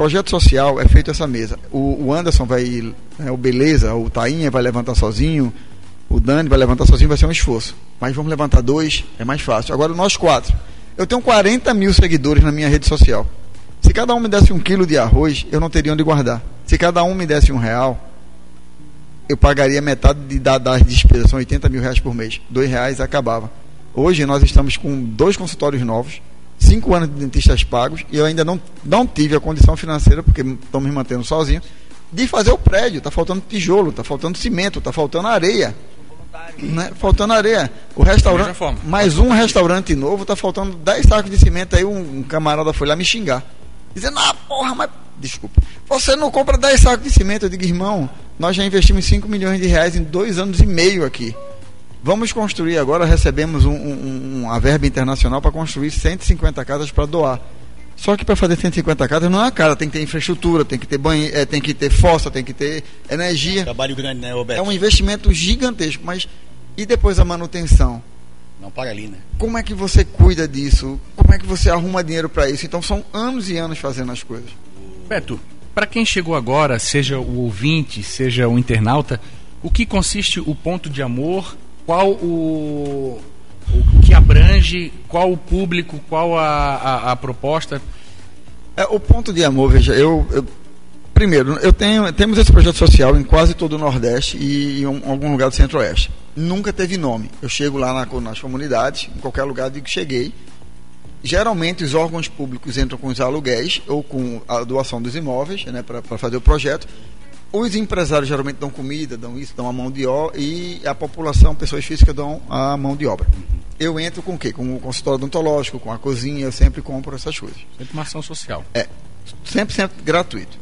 projeto social é feito essa mesa. O, o Anderson vai, né, o Beleza, o Tainha vai levantar sozinho, o Dani vai levantar sozinho, vai ser um esforço. Mas vamos levantar dois, é mais fácil. Agora nós quatro. Eu tenho 40 mil seguidores na minha rede social. Se cada um me desse um quilo de arroz, eu não teria onde guardar. Se cada um me desse um real, eu pagaria metade de, da, das despesas, são 80 mil reais por mês. Dois reais acabava. Hoje nós estamos com dois consultórios novos, cinco anos de dentistas pagos, e eu ainda não, não tive a condição financeira, porque estou me mantendo sozinho, de fazer o prédio. Está faltando tijolo, está faltando cimento, está faltando areia. Né? Faltando areia. O restaurante, mais um restaurante novo, está faltando 10 sacos de cimento. Aí um, um camarada foi lá me xingar. Dizendo, ah, porra, mas. Desculpa. Você não compra 10 sacos de cimento. Eu digo, irmão, nós já investimos 5 milhões de reais em dois anos e meio aqui. Vamos construir agora, recebemos um, um, uma verba internacional para construir 150 casas para doar. Só que para fazer 150 casas não é uma casa, tem que ter infraestrutura, tem que ter banho, é, tem que ter fossa, tem que ter energia. Trabalho grande, né, Roberto? É um investimento gigantesco, mas e depois a manutenção? Não para ali, né? Como é que você cuida disso? Como é que você arruma dinheiro para isso? Então são anos e anos fazendo as coisas. Beto, para quem chegou agora, seja o ouvinte, seja o internauta, o que consiste o ponto de amor? Qual o, o que abrange? Qual o público? Qual a, a, a proposta? É, o ponto de amor, veja, eu, eu primeiro, eu tenho, temos esse projeto social em quase todo o Nordeste e em um- algum lugar do Centro-Oeste. Nunca teve nome. Eu chego lá na- nas comunidades, em qualquer lugar, digo que cheguei. Geralmente os órgãos públicos entram com os aluguéis ou com a doação dos imóveis né, para fazer o projeto. Os empresários geralmente dão comida, dão isso, dão a mão de obra e a população, pessoas físicas, dão a mão de obra. Eu entro com o quê? Com o consultório odontológico, com a cozinha, eu sempre compro essas coisas. Sempre uma ação social. É, 100% gratuito.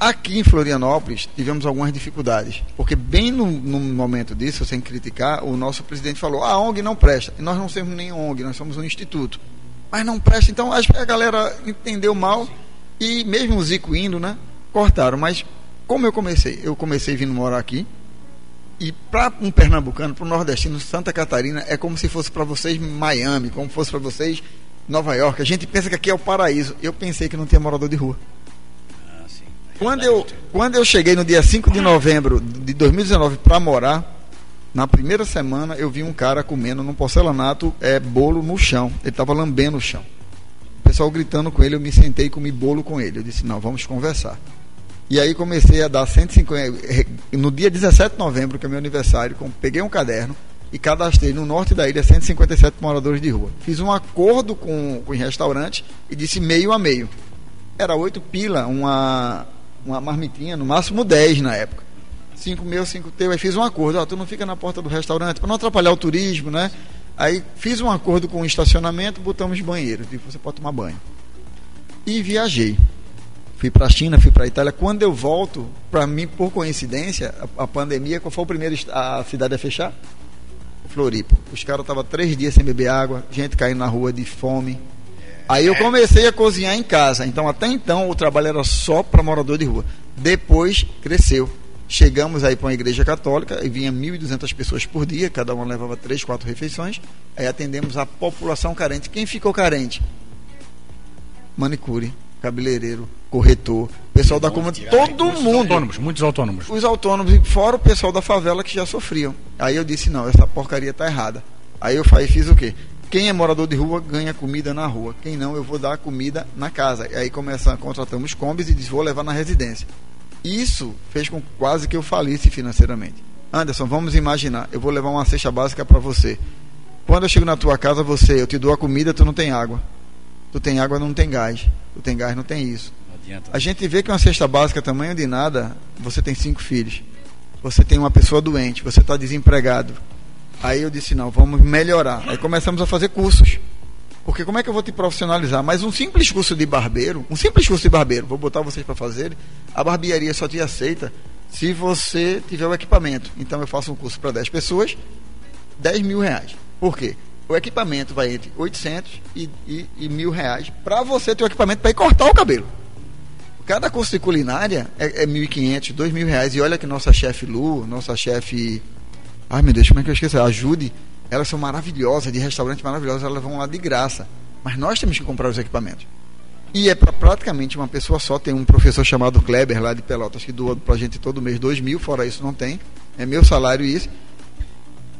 Aqui em Florianópolis tivemos algumas dificuldades, porque bem no, no momento disso, sem criticar, o nosso presidente falou: a ONG não presta. E nós não somos nem ONG, nós somos um instituto. Mas não presta, então acho que a galera entendeu mal e mesmo o Zico indo, né? Cortaram. Mas como eu comecei? Eu comecei vindo morar aqui. E para um pernambucano, para um nordestino, Santa Catarina é como se fosse para vocês Miami, como fosse para vocês Nova York. A gente pensa que aqui é o paraíso. Eu pensei que não tinha morador de rua. Ah, sim. Quando eu, quando eu cheguei no dia 5 de novembro de 2019 para morar, na primeira semana eu vi um cara comendo num porcelanato é, bolo no chão. Ele estava lambendo o chão. O pessoal gritando com ele, eu me sentei e comi bolo com ele. Eu disse, não, vamos conversar. E aí comecei a dar 150. No dia 17 de novembro, que é meu aniversário, peguei um caderno e cadastrei no norte da ilha 157 moradores de rua. Fiz um acordo com, com o restaurante e disse meio a meio. Era oito pila, uma, uma marmitinha, no máximo 10 na época. Cinco meu, cinco teu. Aí fiz um acordo, ó, tu não fica na porta do restaurante, para não atrapalhar o turismo, né? Aí fiz um acordo com o estacionamento, botamos banheiro, tipo, você pode tomar banho. E viajei. Fui para a China, fui para a Itália. Quando eu volto, para mim, por coincidência, a, a pandemia, qual foi o primeiro a cidade a fechar? Floripa. Os caras estavam três dias sem beber água, gente caindo na rua de fome. Aí eu comecei a cozinhar em casa. Então, até então, o trabalho era só para morador de rua. Depois, cresceu. Chegamos aí para uma igreja católica e vinha 1.200 pessoas por dia, cada uma levava três, quatro refeições. Aí atendemos a população carente. Quem ficou carente? Manicure, cabeleireiro, corretor, pessoal da comunidade, todo mundo Autônomos, muitos autônomos. os autônomos, e fora o pessoal da favela que já sofriam. Aí eu disse, não, essa porcaria tá errada. Aí eu fiz o quê? Quem é morador de rua ganha comida na rua. Quem não, eu vou dar comida na casa. E aí começa, contratamos combis e diz, vou levar na residência. Isso fez com que quase que eu falisse financeiramente. Anderson, vamos imaginar, eu vou levar uma cesta básica para você. Quando eu chego na tua casa, você, eu te dou a comida, tu não tem água. Tu tem água, não tem gás. Tu tem gás, não tem isso. Não adianta. A gente vê que uma cesta básica tamanho de nada, você tem cinco filhos. Você tem uma pessoa doente, você está desempregado. Aí eu disse, não, vamos melhorar. Aí começamos a fazer cursos. Porque como é que eu vou te profissionalizar? Mas um simples curso de barbeiro, um simples curso de barbeiro, vou botar vocês para fazer, a barbearia só te aceita se você tiver o equipamento. Então eu faço um curso para 10 pessoas, 10 mil reais. Por quê? O equipamento vai entre 800 e, e, e mil reais para você ter o equipamento para ir cortar o cabelo. Cada curso de culinária é, é 1.500, 2.000 reais. E olha que nossa chefe Lu, nossa chefe. Ai meu Deus, como é que eu esqueci? A Judy, elas são maravilhosas, de restaurante maravilhosos, elas vão lá de graça. Mas nós temos que comprar os equipamentos. E é para praticamente uma pessoa só. Tem um professor chamado Kleber, lá de Pelotas, que doa pra gente todo mês 2 mil, fora isso não tem. É meu salário isso.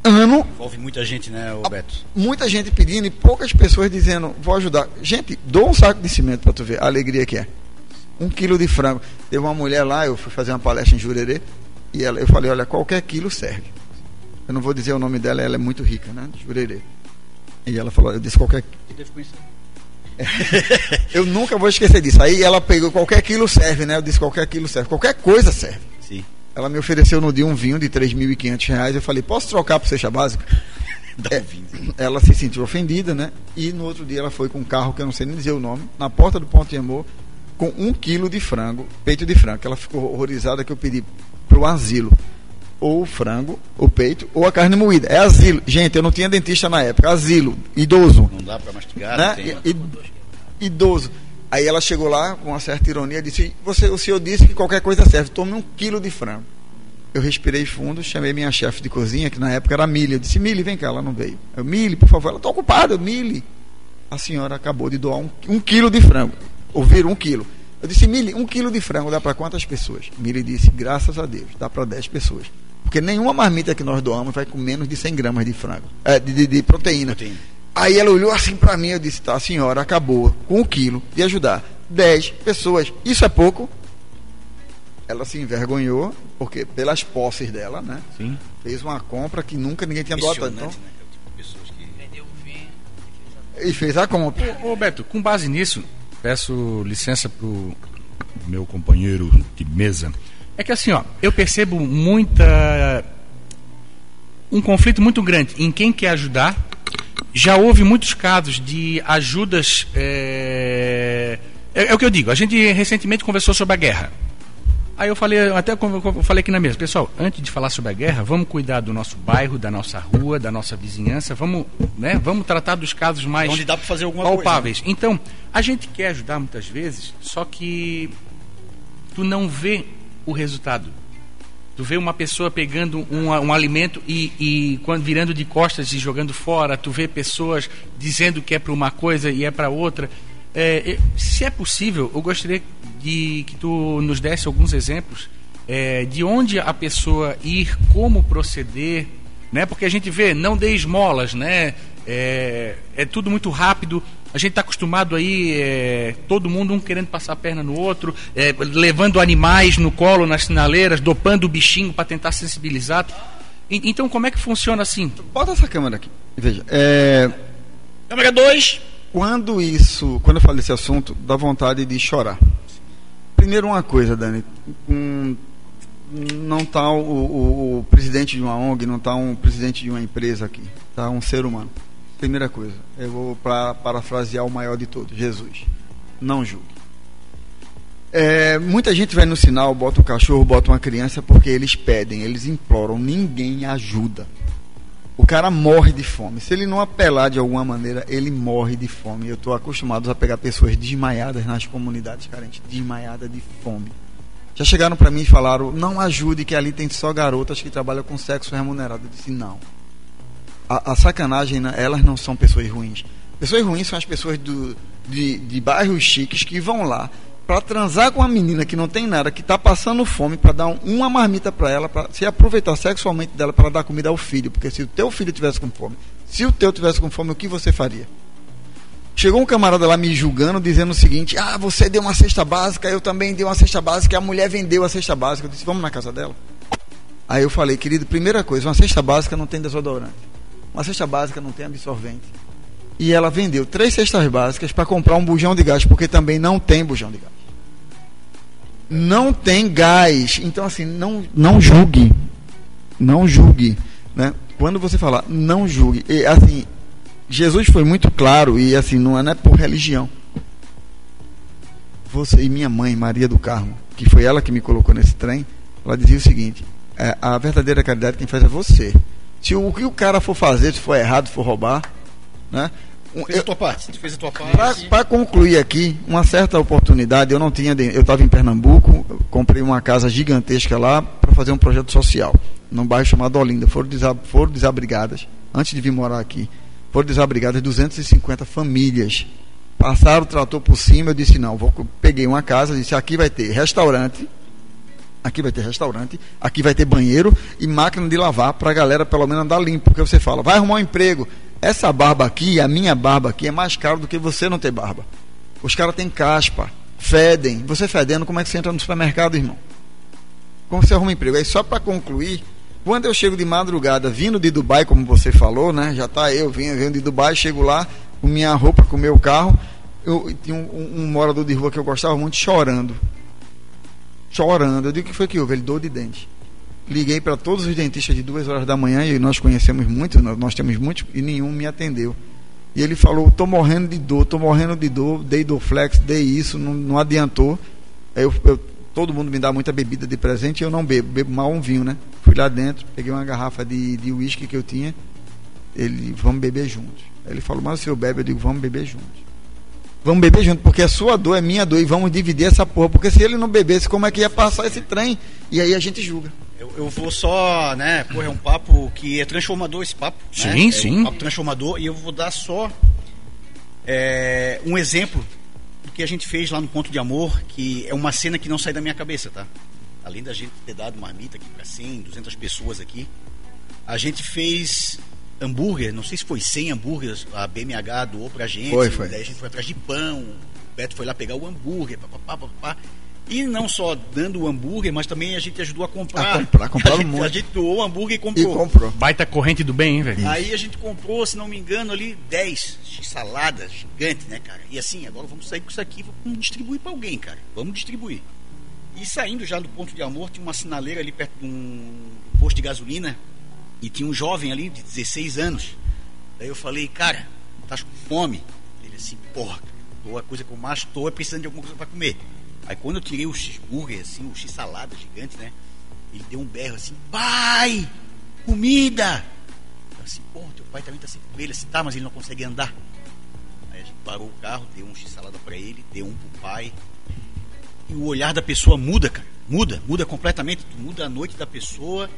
Ano, Envolve muita gente, né, Roberto? muita gente pedindo e poucas pessoas dizendo, vou ajudar. Gente, dou um saco de cimento para tu ver a alegria que é. Um quilo de frango. Teve uma mulher lá, eu fui fazer uma palestra em Jurerê, e ela, eu falei, olha, qualquer quilo serve. Eu não vou dizer o nome dela, ela é muito rica, né? Jurerê. E ela falou, eu disse qualquer. [laughs] Eu nunca vou esquecer disso. Aí ela pegou qualquer quilo serve, né? Eu disse qualquer quilo serve. Qualquer coisa serve. Ela me ofereceu no dia um vinho de 3.500 reais. Eu falei, posso trocar por cesta básica? [laughs] É. vinho. Ela se sentiu ofendida, né? E no outro dia ela foi com um carro que eu não sei nem dizer o nome, na porta do Ponto de Amor, com um quilo de frango, peito de frango. Ela ficou horrorizada que eu pedi pro asilo. ou o frango, o peito, ou a carne moída. É asilo. Gente, eu não tinha dentista na época. Asilo, idoso. Não dá pra mastigar, Né? tem. Idoso. Aí ela chegou lá com uma certa ironia e disse: Você, O senhor disse que qualquer coisa serve, tome um quilo de frango. Eu respirei fundo, chamei minha chefe de cozinha, que na época era Mili. Eu disse: Mili, vem cá, ela não veio. Eu, Mili, por favor, ela está ocupada, Mili. A senhora acabou de doar um, um quilo de frango. Ouviram um quilo. Eu disse: Mili, um quilo de frango dá para quantas pessoas? Mili disse: Graças a Deus, dá para 10 pessoas. Porque nenhuma marmita que nós doamos vai com menos de 100 gramas de frango, é, de, de- de proteína. Proteína. Aí ela olhou assim pra mim, eu disse, tá, a senhora acabou com o quilo de ajudar 10 pessoas. Isso é pouco? Ela se envergonhou, porque pelas posses dela, né? Sim. Fez uma compra que nunca ninguém tinha doado. Então, né? cara? Pessoas que Vendeu o vinho. e fez a compra. Ô, Beto, com base nisso, peço licença pro meu companheiro de mesa. É que assim, ó, eu percebo muita. Um conflito muito grande em quem quer ajudar. Já houve muitos casos de ajudas. É, é, é o que eu digo, a gente recentemente conversou sobre a guerra. Aí eu falei, até eu falei aqui na mesa, pessoal, antes de falar sobre a guerra, vamos cuidar do nosso bairro, da nossa rua, da nossa vizinhança, vamos, né, vamos tratar dos casos mais onde dá fazer alguma coisa. né? palpáveis. Então, a gente quer ajudar muitas vezes, só que tu não vê o resultado. Tu vê uma pessoa pegando um, um alimento e, e quando virando de costas e jogando fora. Tu vê pessoas dizendo que é para uma coisa e é para outra. É, se é possível, eu gostaria de que tu nos desse alguns exemplos é, de onde a pessoa ir, como proceder, né? Porque a gente vê, não dê esmolas, né? É, é tudo muito rápido. A gente está acostumado aí, é, todo mundo um querendo passar a perna no outro, é, levando animais no colo, nas sinaleiras, dopando o bichinho para tentar sensibilizar. E- então, como é que funciona assim? Bota essa câmera aqui. Veja, é, Câmera 2. quando isso, quando eu falo desse assunto, dá vontade de chorar. Primeiro uma coisa, Dani, um, não está o, o- o presidente de uma ONG, não está um presidente de uma empresa aqui, está um ser humano. Primeira coisa, eu vou para parafrasear o maior de todos, Jesus. Não julgue. É, muita gente vai no sinal, bota um cachorro, bota uma criança, porque eles pedem, eles imploram, ninguém ajuda. O cara morre de fome. Se ele não apelar de alguma maneira, ele morre de fome. Eu estou acostumado a pegar pessoas desmaiadas nas comunidades carentes, desmaiadas de fome. Já chegaram para mim e falaram: não ajude, que ali tem só garotas que trabalham com sexo remunerado. Eu disse: não. A, a sacanagem, né, elas não são pessoas ruins. Pessoas ruins são as pessoas do, de, de bairros chiques que vão lá para transar com uma menina que não tem nada, que está passando fome, para dar um- uma marmita para ela, para se aproveitar sexualmente dela para dar comida ao filho. Porque se o teu filho tivesse com fome, se o teu tivesse com fome, o que você faria? Chegou um camarada lá me julgando, dizendo o seguinte: Ah, você deu uma cesta básica, eu também dei uma cesta básica, a mulher vendeu a cesta básica. Eu disse: Vamos na casa dela? Aí eu falei: Querido, primeira coisa, uma cesta básica não tem desodorante, uma cesta básica não tem absorvente. E ela vendeu três cestas básicas para comprar um bujão de gás, porque também não tem bujão de gás. Não tem gás. Então, assim, não, não julgue. Não julgue. Né? Quando você falar, não julgue. E, assim, Jesus foi muito claro e assim não é, não é por religião. Você e minha mãe, Maria do Carmo, que foi ela que me colocou nesse trem, ela dizia o seguinte: é, a verdadeira caridade quem faz é você. Se o que o cara for fazer, se for errado, se for roubar, né? Fez eu- a tua parte. Tu fez a tua parte. para concluir aqui, uma certa oportunidade, eu não tinha, eu estava em Pernambuco, comprei uma casa gigantesca lá para fazer um projeto social, num bairro chamado Olinda. Foram, desa- foram desabrigadas, antes de vir morar aqui, foram desabrigadas 250 famílias. Passaram o trator por cima, eu disse não, vou, peguei uma casa, disse aqui vai ter restaurante, aqui vai ter restaurante, aqui vai ter banheiro e máquina de lavar para a galera pelo menos andar limpo, porque você fala, vai arrumar um emprego. Essa barba aqui, a minha barba aqui, é mais caro do que você não ter barba. Os caras têm caspa, fedem. Você fedendo, como é que você entra no supermercado, irmão? Como você arruma um emprego? Aí só para concluir, quando eu chego de madrugada, vindo de Dubai, como você falou, né? Já tá eu, vindo, vindo de Dubai, chego lá com minha roupa, com meu carro. Eu tinha um, um- um morador de rua que eu gostava muito chorando. Chorando. Eu digo que foi que houve? Ele dor de dente. Liguei para todos os dentistas de duas horas da manhã e nós conhecemos muitos, nós, temos muitos e nenhum me atendeu. E ele falou: tô morrendo de dor, tô morrendo de dor, dei Dorflex, dei isso, não, não adiantou. Eu, eu- todo mundo me dá muita bebida de presente e eu não bebo, bebo mal um vinho, né? Fui lá dentro, peguei uma garrafa de de uísque que eu tinha. Ele, vamos beber juntos. Ele falou, mas o senhor bebe? Eu digo, vamos beber juntos. Vamos beber junto, porque a sua dor é minha dor e vamos dividir essa porra. Porque se ele não bebesse, como é que ia passar esse trem? E aí a gente julga. Eu, eu vou só, né, porra, é um papo que é transformador esse papo. né? Sim, É sim. um papo transformador e eu vou dar só é, um exemplo do que a gente fez lá no Ponto de Amor, que é uma cena que não sai da minha cabeça, tá? Além da gente ter dado marmita aqui para 100, 200 pessoas aqui, a gente fez hambúrguer, não sei se foi 100 hambúrgueres, a BMH doou pra gente, Foi, foi. daí a gente foi atrás de pão, o Beto foi lá pegar o hambúrguer, papapá, papapá. E não só dando o hambúrguer, mas também a gente ajudou a comprar. A comprar, [laughs] gente, um monte. a gente doou o hambúrguer e E comprou. comprou. Baita corrente do bem, hein, velho? Aí a gente comprou, se não me engano, ali 10 saladas gigantes, né, cara? E assim, agora vamos sair com isso aqui, vamos distribuir pra alguém, cara. Vamos distribuir. E saindo já do ponto de amor, tinha uma sinaleira ali perto de um posto de gasolina e tinha um jovem ali de 16 anos. Daí eu falei, cara, tá com fome? Ele assim, porra, tô, a coisa que eu mais tô é precisando de alguma coisa pra comer. Aí quando eu tirei o cheeseburger, assim, o x-salada gigante, né? Ele deu um berro assim, pai, comida! Eu assim, porra, teu pai também tá sem comer. Ele assim, tá, mas ele não consegue andar. Aí a gente parou o carro, deu um x-salada pra ele, deu um pro pai. E o olhar da pessoa muda, cara. Muda, muda completamente. Tu muda a noite da pessoa.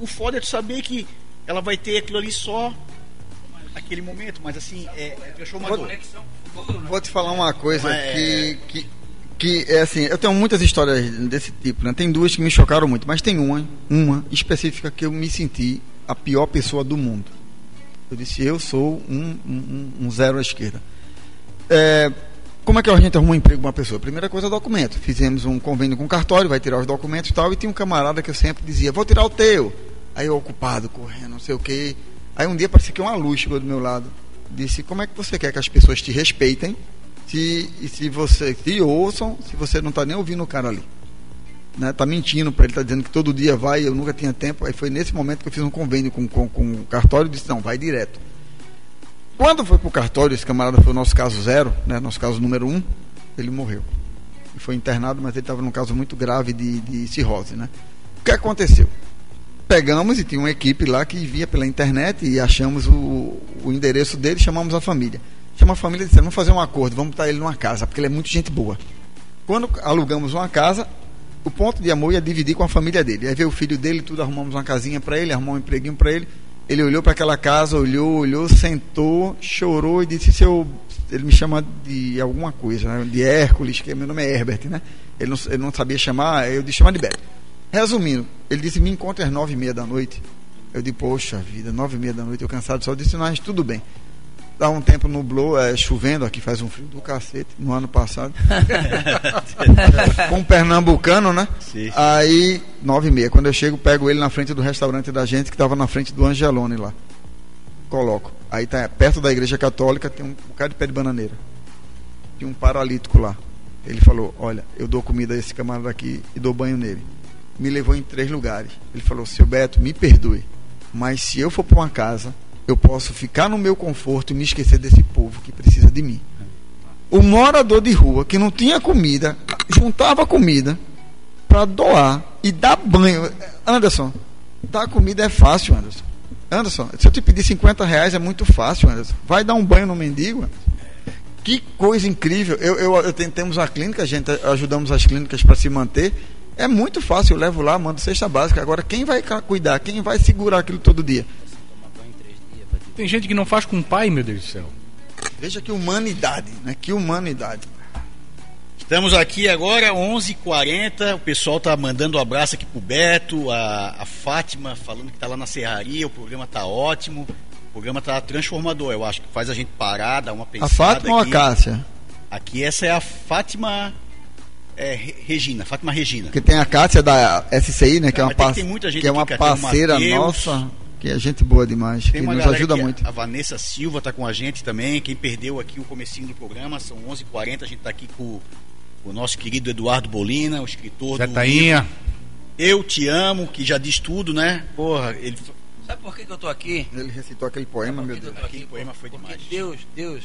O foda é tu saber que ela vai ter aquilo ali só naquele momento, mas assim, é, é transformador. Vou te falar uma coisa Mas, que, que, que é assim, eu tenho muitas histórias desse tipo, né? Tem duas que me chocaram muito, mas tem uma, uma específica que eu me senti a pior pessoa do mundo. Eu disse, eu sou um, um, um zero à esquerda. É, como é que a gente arruma um emprego para uma pessoa? Primeira coisa, documento. Fizemos um convênio com o cartório, vai tirar os documentos e tal, e tinha um camarada que eu sempre dizia, vou tirar o teu. Aí eu ocupado, correndo, não sei o quê. Aí um dia parecia que uma luz chegou do meu lado. Disse, como é que você quer que as pessoas te respeitem se, e se você te ouçam, se você não está nem ouvindo o cara ali? Né? Tá mentindo para ele, tá dizendo que todo dia vai, eu nunca tinha tempo. Aí foi nesse momento que eu fiz um convênio com, com, com o cartório e disse, não, vai direto. Quando foi pro cartório, esse camarada foi o nosso caso zero, né? Nosso caso número um, ele morreu. Foi internado, mas ele estava num caso muito grave de, de cirrose, né? O que aconteceu? Pegamos e tinha uma equipe lá que via pela internet e achamos o, o endereço dele, chamamos a família. Chama a família e disse, vamos fazer um acordo, vamos botar ele numa casa, porque ele é muito gente boa. Quando alugamos uma casa, o ponto de amor ia dividir com a família dele. Aí veio o filho dele, tudo, arrumamos uma casinha para ele, arrumamos um empreguinho para ele. Ele olhou para aquela casa, olhou, olhou, sentou, chorou e disse: se eu, ele me chama de alguma coisa, né? de Hércules, que meu nome é Herbert, né? Ele não, ele não sabia chamar, eu disse chamar de Beto. Resumindo, ele disse: me encontra às nove e meia da noite. Eu disse: poxa vida, nove e meia da noite, eu cansado só. Eu disse: mas tudo bem. Dá um tempo nublou, é, chovendo, aqui faz um frio do cacete, no ano passado. [laughs] Com um pernambucano, né? Sim. Aí, nove e meia. Quando eu chego, pego ele na frente do restaurante da gente, que estava na frente do Angelone lá. Coloco. Aí tá perto da igreja católica, tem um bocado de pé de bananeira. Tinha um paralítico lá. Ele falou, olha, eu dou comida a esse camarada aqui e dou banho nele. Me levou em três lugares. Ele falou, seu Beto, me perdoe. Mas se eu for para uma casa, eu posso ficar no meu conforto e me esquecer desse povo que precisa de mim. O morador de rua que não tinha comida, juntava comida para doar e dar banho. Anderson, dar comida é fácil, Anderson. Anderson, se eu te pedir 50 reais é muito fácil, Anderson. Vai dar um banho no mendigo? Anderson? Que coisa incrível. Eu, eu, eu temos a clínica, a gente ajudamos as clínicas para se manter. É muito fácil, eu levo lá, mando cesta básica. Agora, quem vai cuidar? Quem vai segurar aquilo todo dia? Tem gente que não faz com o pai, meu Deus do céu. Veja que humanidade, né? Que humanidade. Estamos aqui agora, 11h40. O pessoal tá mandando um abraço aqui pro Beto, a, a Fátima falando que tá lá na serraria. O programa tá ótimo. O programa tá transformador, eu acho que faz a gente parar, dar uma A pensada. Fátima ou a aqui. Cássia? Aqui essa é a Fátima é, Re- Regina, Fátima Regina. Porque tem a Cássia da SCI, né? Que é uma, tem- tem que é uma aqui, parceira Mateus. nossa, que é gente boa demais, Tem que uma nos ajuda que é- muito. A Vanessa Silva está com a gente também. Quem perdeu aqui o comecinho do programa, são 11h40. A gente está aqui com o nosso querido Eduardo Bolina, o escritor Zé do Tainha. Eu Te Amo, que já diz tudo, né? Porra, ele... Sabe por que, que eu tô aqui? Ele recitou aquele poema, meu Deus. Aquele poema foi Porque demais. Deus, Deus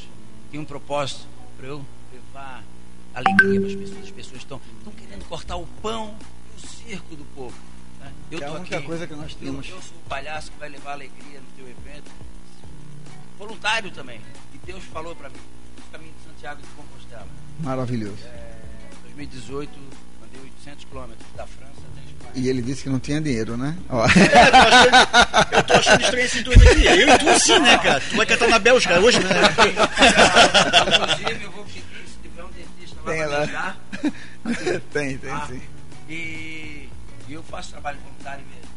tem um propósito para eu levar alegria para as pessoas. As pessoas estão estão querendo cortar o pão e o circo do povo. Eu Que é a única aqui, coisa que nós eu- temos. Eu, sou o palhaço que vai levar alegria no teu evento. Voluntário também. E Deus falou para mim, caminho de Santiago de Compostela. Maravilhoso. É, 2018, andei 800 quilômetros da França até a Espanha. E ele disse que não tinha dinheiro, né? [laughs] Ó. Eu tô achando estranho esses dois aqui. Eu e tu sim, né, cara? Tu vai cantar na Bélgica hoje, né? Inclusive, eu vou pedir, se tiver um dentista lá Tem pra lá. tem, tem Ah, sim. E, e eu faço trabalho voluntário mesmo.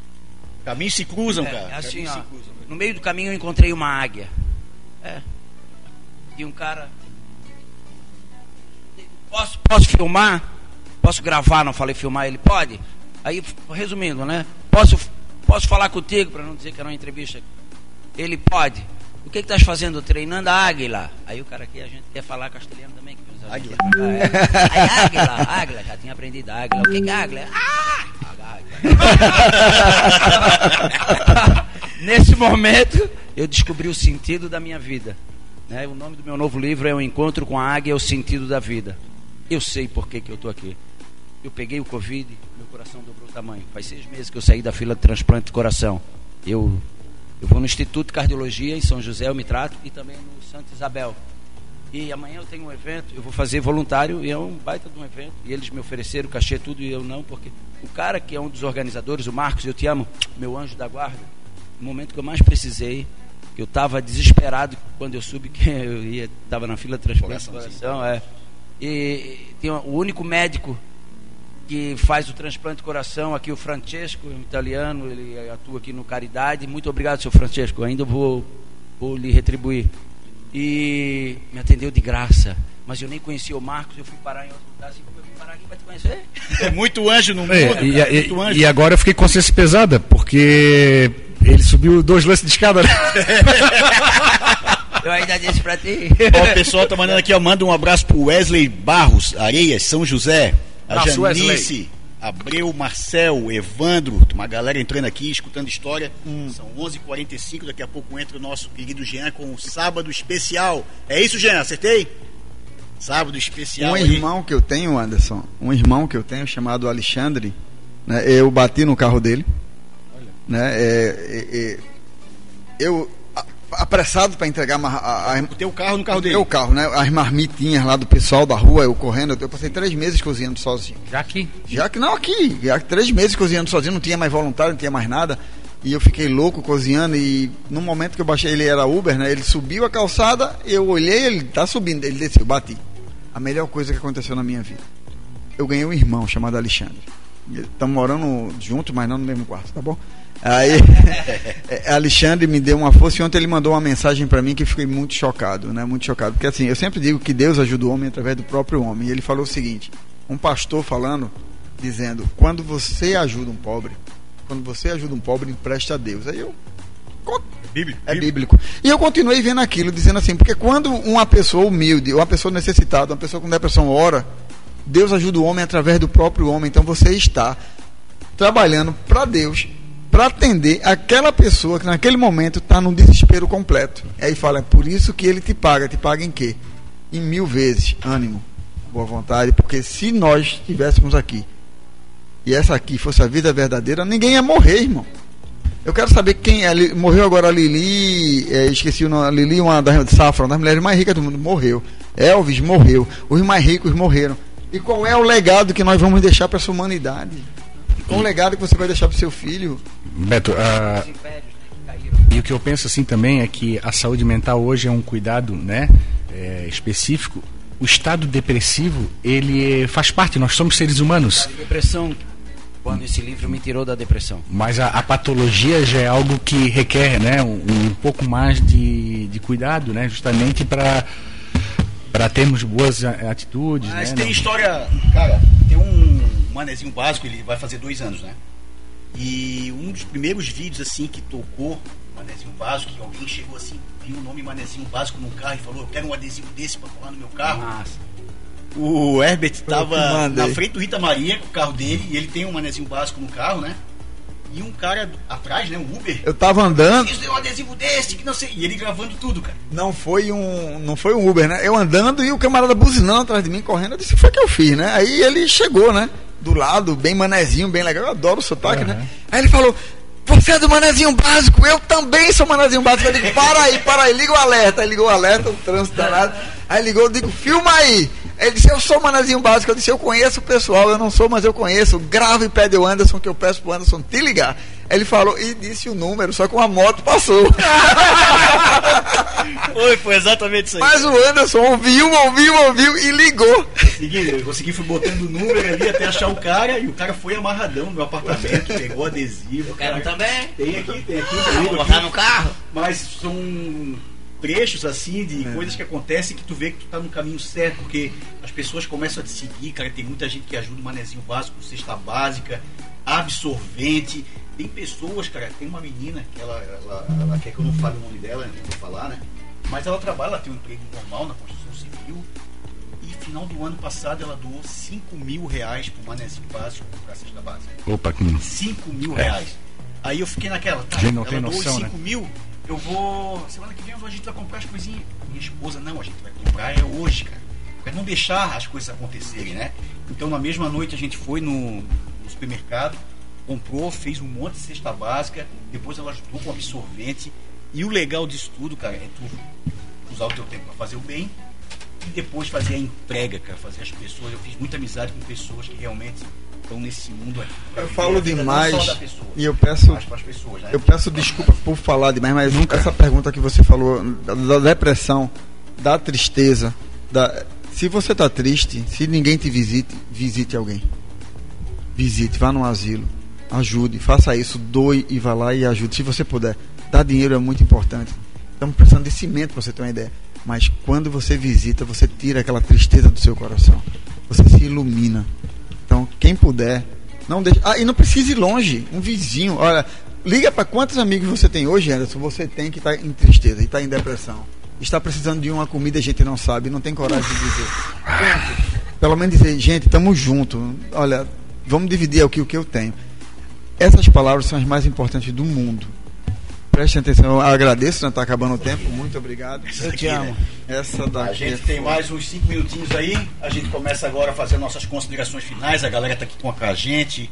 Caminhos se cruzam, É, cara. assim, ó, se cruzam. no meio do caminho eu encontrei uma águia. É. E um cara. Posso, posso filmar? Posso gravar? Não falei filmar, ele pode? Aí, resumindo, né? Posso, posso falar contigo para não dizer que era uma entrevista? Ele pode. O que estás fazendo? Treinando a águila. Aí o cara aqui, a gente quer falar castelhano também. Que Águila. é. Águila, águila, já tinha aprendido águila. O que é águila? Ah! Águila. [laughs] Nesse momento, eu descobri o sentido da minha vida. né? O nome do meu novo livro é O Encontro com a Águia, o Sentido da Vida. Eu sei por que, que eu estou aqui. Eu peguei o Covid, meu coração dobrou o tamanho. Faz seis meses que eu saí da fila de transplante de coração. Eu, eu vou no Instituto de Cardiologia em São José, eu me trato, e também no Santa Isabel. E amanhã eu tenho um evento, eu vou fazer voluntário, e é um baita de um evento. E eles me ofereceram cachê tudo, e eu não, porque o cara que é um dos organizadores, o Marcos, eu te amo, meu anjo da guarda, no momento que eu mais precisei, eu estava desesperado quando eu soube [laughs] que eu ia estava na fila de transplante de coração, é. E tem o único médico que faz o transplante de coração aqui, o Francesco, um italiano, ele atua aqui no Caridade. Muito obrigado, seu Francesco. Ainda vou, vou lhe retribuir. E me atendeu de graça. Mas eu nem conhecia o Marcos, eu fui parar em outro lugar. Assim, como eu vim parar aqui para te conhecer? É muito anjo no mundo. É, cara. e, e- muito anjo. e agora eu fiquei com consciência pesada, porque ele subiu dois lances de escada. né? [laughs] Eu ainda disse para ti. Ó, o pessoal tá mandando aqui, ó, manda um abraço pro Wesley Barros, Areias, São José. A Abraço, Janice, Wesley. Abreu, Marcel, Evandro, uma galera entrando aqui, escutando história. São 11h45, daqui a pouco entra o nosso querido Jean com o Sábado Especial. É isso, Jean? Acertei? Sábado Especial Um aí. irmão que eu tenho, Anderson, um irmão que eu tenho chamado Alexandre, né, eu bati no carro dele, né, é, é, é, eu apressado para entregar a, a, O teu carro no carro dele. meu carro, né, as marmitinhas lá do pessoal da rua, eu correndo, eu passei três meses cozinhando sozinho. Já aqui. Já que não aqui, já que três meses cozinhando sozinho, não tinha mais voluntário, não tinha mais nada. E eu fiquei louco cozinhando e no momento que eu baixei, ele era Uber, né? Ele subiu a calçada, eu olhei, ele tá subindo, ele desceu, bati. A melhor coisa que aconteceu na minha vida. Eu ganhei um irmão chamado Alexandre. Estamos morando juntos, mas não no mesmo quarto, tá bom? [laughs] Aí, é, Alexandre me deu uma força e ontem ele mandou uma mensagem para mim que eu fiquei muito chocado, né? Muito chocado. Porque assim, eu sempre digo que Deus ajuda o homem através do próprio homem. E ele falou o seguinte: um pastor falando, dizendo, quando você ajuda um pobre, quando você ajuda um pobre, empresta a Deus. Aí eu. Bíblico. É bíblico. E eu continuei vendo aquilo, dizendo assim, porque quando uma pessoa humilde, uma pessoa necessitada, uma pessoa com depressão ora, Deus ajuda o homem através do próprio homem. Então você está trabalhando para Deus, para atender aquela pessoa que naquele momento está num desespero completo. Aí fala, é por isso que ele te paga. Te paga em quê? Em mil vezes. Ânimo, boa vontade, porque se nós estivéssemos aqui e essa aqui fosse a vida verdadeira, ninguém ia morrer, irmão. Eu quero saber quem é. Morreu agora a Lili, é, esqueci o nome, Lili, uma das Safra, uma das mulheres mais ricas do mundo, morreu. Elvis morreu. Os mais ricos morreram. E qual é o legado que nós vamos deixar para essa humanidade? Qual o legado que você vai deixar para seu filho? Beto, ah, e o que eu penso assim também é que a saúde mental hoje é um cuidado né, é, específico. O estado depressivo, ele faz parte, nós somos seres humanos. Depressão, quando esse livro me tirou da depressão. Mas a, a patologia já é algo que requer né, um, um pouco mais de, de cuidado, né, justamente para para termos boas a- atitudes. Mas né, tem não- história, cara, tem um manezinho básico, ele vai fazer dois anos, né? E um dos primeiros vídeos, assim, que tocou manezinho básico, que alguém chegou assim, viu o nome manezinho básico no carro e falou, eu quero um adesivo desse pra colar no meu carro. Massa. O Herbert que tava mandei. na frente do Rita Maria com o carro dele, e ele tem um manezinho básico no carro, né? E um cara atrás, né, um Uber, Eu tava andando, de um adesivo desse, que não sei. E ele gravando tudo, cara. não foi um, não foi um Uber, né? Eu andando e o camarada buzinando atrás de mim, correndo, eu disse, foi o que eu fiz, né? Aí ele chegou, né? do lado, bem manezinho, bem legal. Eu adoro o sotaque, né? Aí ele falou. Você é do Manezinho Básico, eu também sou Manezinho Básico. Eu digo, para aí, para aí, liga o alerta. Aí ligou o alerta, o trânsito danado. Aí ligou, eu digo, filma aí. Ele disse, eu sou Manezinho Básico. Eu disse, eu conheço o pessoal, eu não sou, mas eu conheço. Grave e pede o Anderson, que eu peço pro Anderson te ligar. Ele falou e disse o número, só que uma moto passou. [laughs] Foi, foi exatamente isso aí. Mas o Anderson ouviu, ouviu, ouviu e ligou. Seguinte, eu consegui, fui botando o número ali até achar o cara e o cara foi amarradão no meu apartamento, pegou adesivo. Eu quero também. Tem aqui, tem aqui. Vou comigo botar aqui. no carro. Mas são trechos assim de coisas que acontecem que tu vê que tu tá no caminho certo, porque as pessoas começam a te seguir, cara, tem muita gente que ajuda o manezinho básico, cesta básica, absorvente. Tem pessoas, cara, tem uma menina que ela, ela, ela quer que eu não fale o nome dela, não vou falar, né? Mas ela trabalha, ela tem um emprego normal na construção civil. E final do ano passado ela doou 5 mil reais pro manezinho básico pra cesta básica. Opa, que 5 mil É. reais. Aí eu fiquei naquela, tá, Gente, não ela tem doou noção, 5 né? mil, eu vou. Semana que vem a gente vai comprar as coisinhas. Minha esposa, não, a gente vai comprar é hoje, cara. Pra não deixar as coisas acontecerem, né? Então na mesma noite a gente foi no, no supermercado, comprou, fez um monte de cesta básica, depois ela ajudou com absorvente. E o legal disso tudo, cara, é tu usar o teu tempo pra fazer o bem e depois fazer a entrega, cara, fazer as pessoas. Eu fiz muita amizade com pessoas que realmente estão nesse mundo aqui. Eu falo vida demais pessoa, e eu peço- pessoas, né? Eu peço desculpa por falar demais, mas nunca essa pergunta que você falou da, da depressão, da tristeza, da se você tá triste, se ninguém te visite, visite alguém. Visite, vá num asilo, ajude, faça isso, doe e vá lá e ajude. Se você puder, dar dinheiro é muito importante. Estamos precisando de cimento para você ter uma ideia. Mas quando você visita, você tira aquela tristeza do seu coração. Você se ilumina. Então, quem puder, não deixe. Ah, e não precisa ir longe. Um vizinho, olha, liga para quantos amigos você tem hoje, Anderson? Você tem que está em tristeza e está em depressão. Está precisando de uma comida, a gente não sabe, não tem coragem de dizer. Pelo menos dizer, gente, estamos juntos. Olha, vamos dividir aqui o que eu tenho. Essas palavras são as mais importantes do mundo. Preste atenção, eu agradeço, não está acabando o tempo. Muito obrigado. Eu te amo. Essa daqui. A gente é tem foda. mais uns 5 minutinhos aí. A gente começa agora a fazer nossas considerações finais. A galera tá aqui com a gente.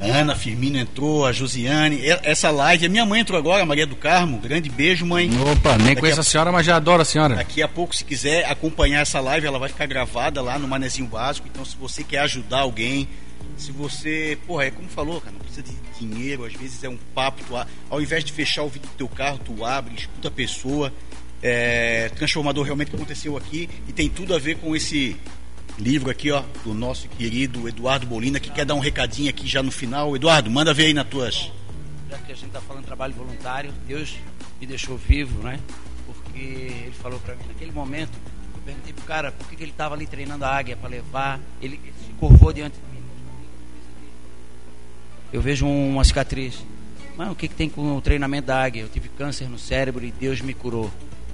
A Ana Firmino entrou, a Josiane. Essa live, a minha mãe entrou agora, a Maria do Carmo. Grande beijo, mãe. Opa, nem Daqui conheço a- a senhora, mas já adoro a senhora. Daqui a pouco, se quiser acompanhar essa live, ela vai ficar gravada lá no Manezinho Básico. Então, se você quer ajudar alguém, se você. Porra, é como falou, cara, não precisa de dinheiro, às vezes é um papo. Tu, ao invés de fechar o vídeo do teu carro, tu abre, escuta a pessoa. É, transformador realmente que aconteceu aqui e tem tudo a ver com esse livro aqui, ó, do nosso querido Eduardo Bolina, que quer dar um recadinho aqui já no final. Eduardo, manda ver aí nas tuas. já que a gente está falando trabalho voluntário, Deus me deixou vivo, né? Porque ele falou para mim naquele momento, eu perguntei pro cara por que, que ele estava ali treinando a águia para levar, ele, ele se curvou diante. Eu vejo uma cicatriz. Mas o que, que tem com o treinamento da águia? Eu tive câncer no cérebro e Deus me curou.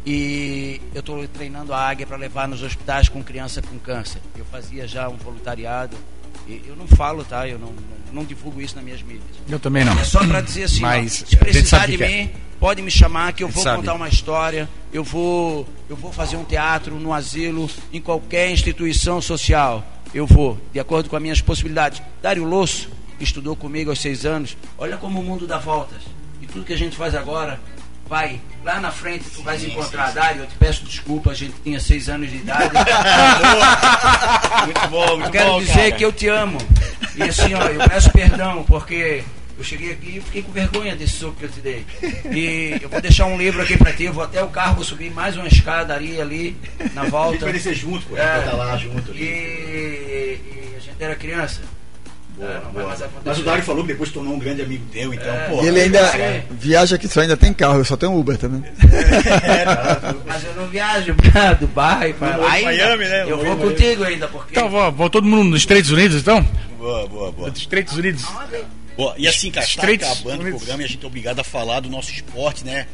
E eu estou treinando a águia para levar nos hospitais com criança com câncer. Eu fazia já um voluntariado. E eu não falo, tá? Eu não, não, não divulgo isso nas minhas mídias. Eu também não. É só para dizer assim, ó, Mas a se precisar de é. mim, pode me chamar que eu vou sabe. contar uma história, eu vou, eu vou fazer um teatro no asilo, em qualquer instituição social. Eu vou, de acordo com as minhas possibilidades. Dário Losso estudou comigo aos seis anos. Olha como o mundo dá voltas. E tudo que a gente faz agora vai lá na frente, tu vais encontrar. Dário, eu te peço desculpa, a gente tinha seis anos de idade. [laughs] Muito bom, muito Eu quero bom, dizer cara. que eu te amo. E assim, ó, eu peço perdão, porque eu cheguei aqui e fiquei com vergonha desse soco que eu te dei. E eu vou deixar um livro aqui pra ti, eu vou até o carro, vou subir mais uma escadaria ali na [laughs] volta. vai descer junto, pô. É. Lá junto. E, e a gente era criança. Boa, É, boa. acontecer. Mas o Dário falou que depois tornou um grande amigo teu, então, É. pô. E ele ainda É. viaja aqui, só ainda tem carro, eu só tenho Uber também. É, [laughs] tá. Mas eu não viajo pra Dubai, pra Não ainda. Miami, né? Eu vou contigo ainda, porque. Então, vou, vou todo mundo nos Estados Unidos, então? Boa, boa, boa. Estados Unidos. Boa, E assim, cara, tá Estreitos acabando o Unidos. programa e a gente é obrigado a falar do nosso esporte, né?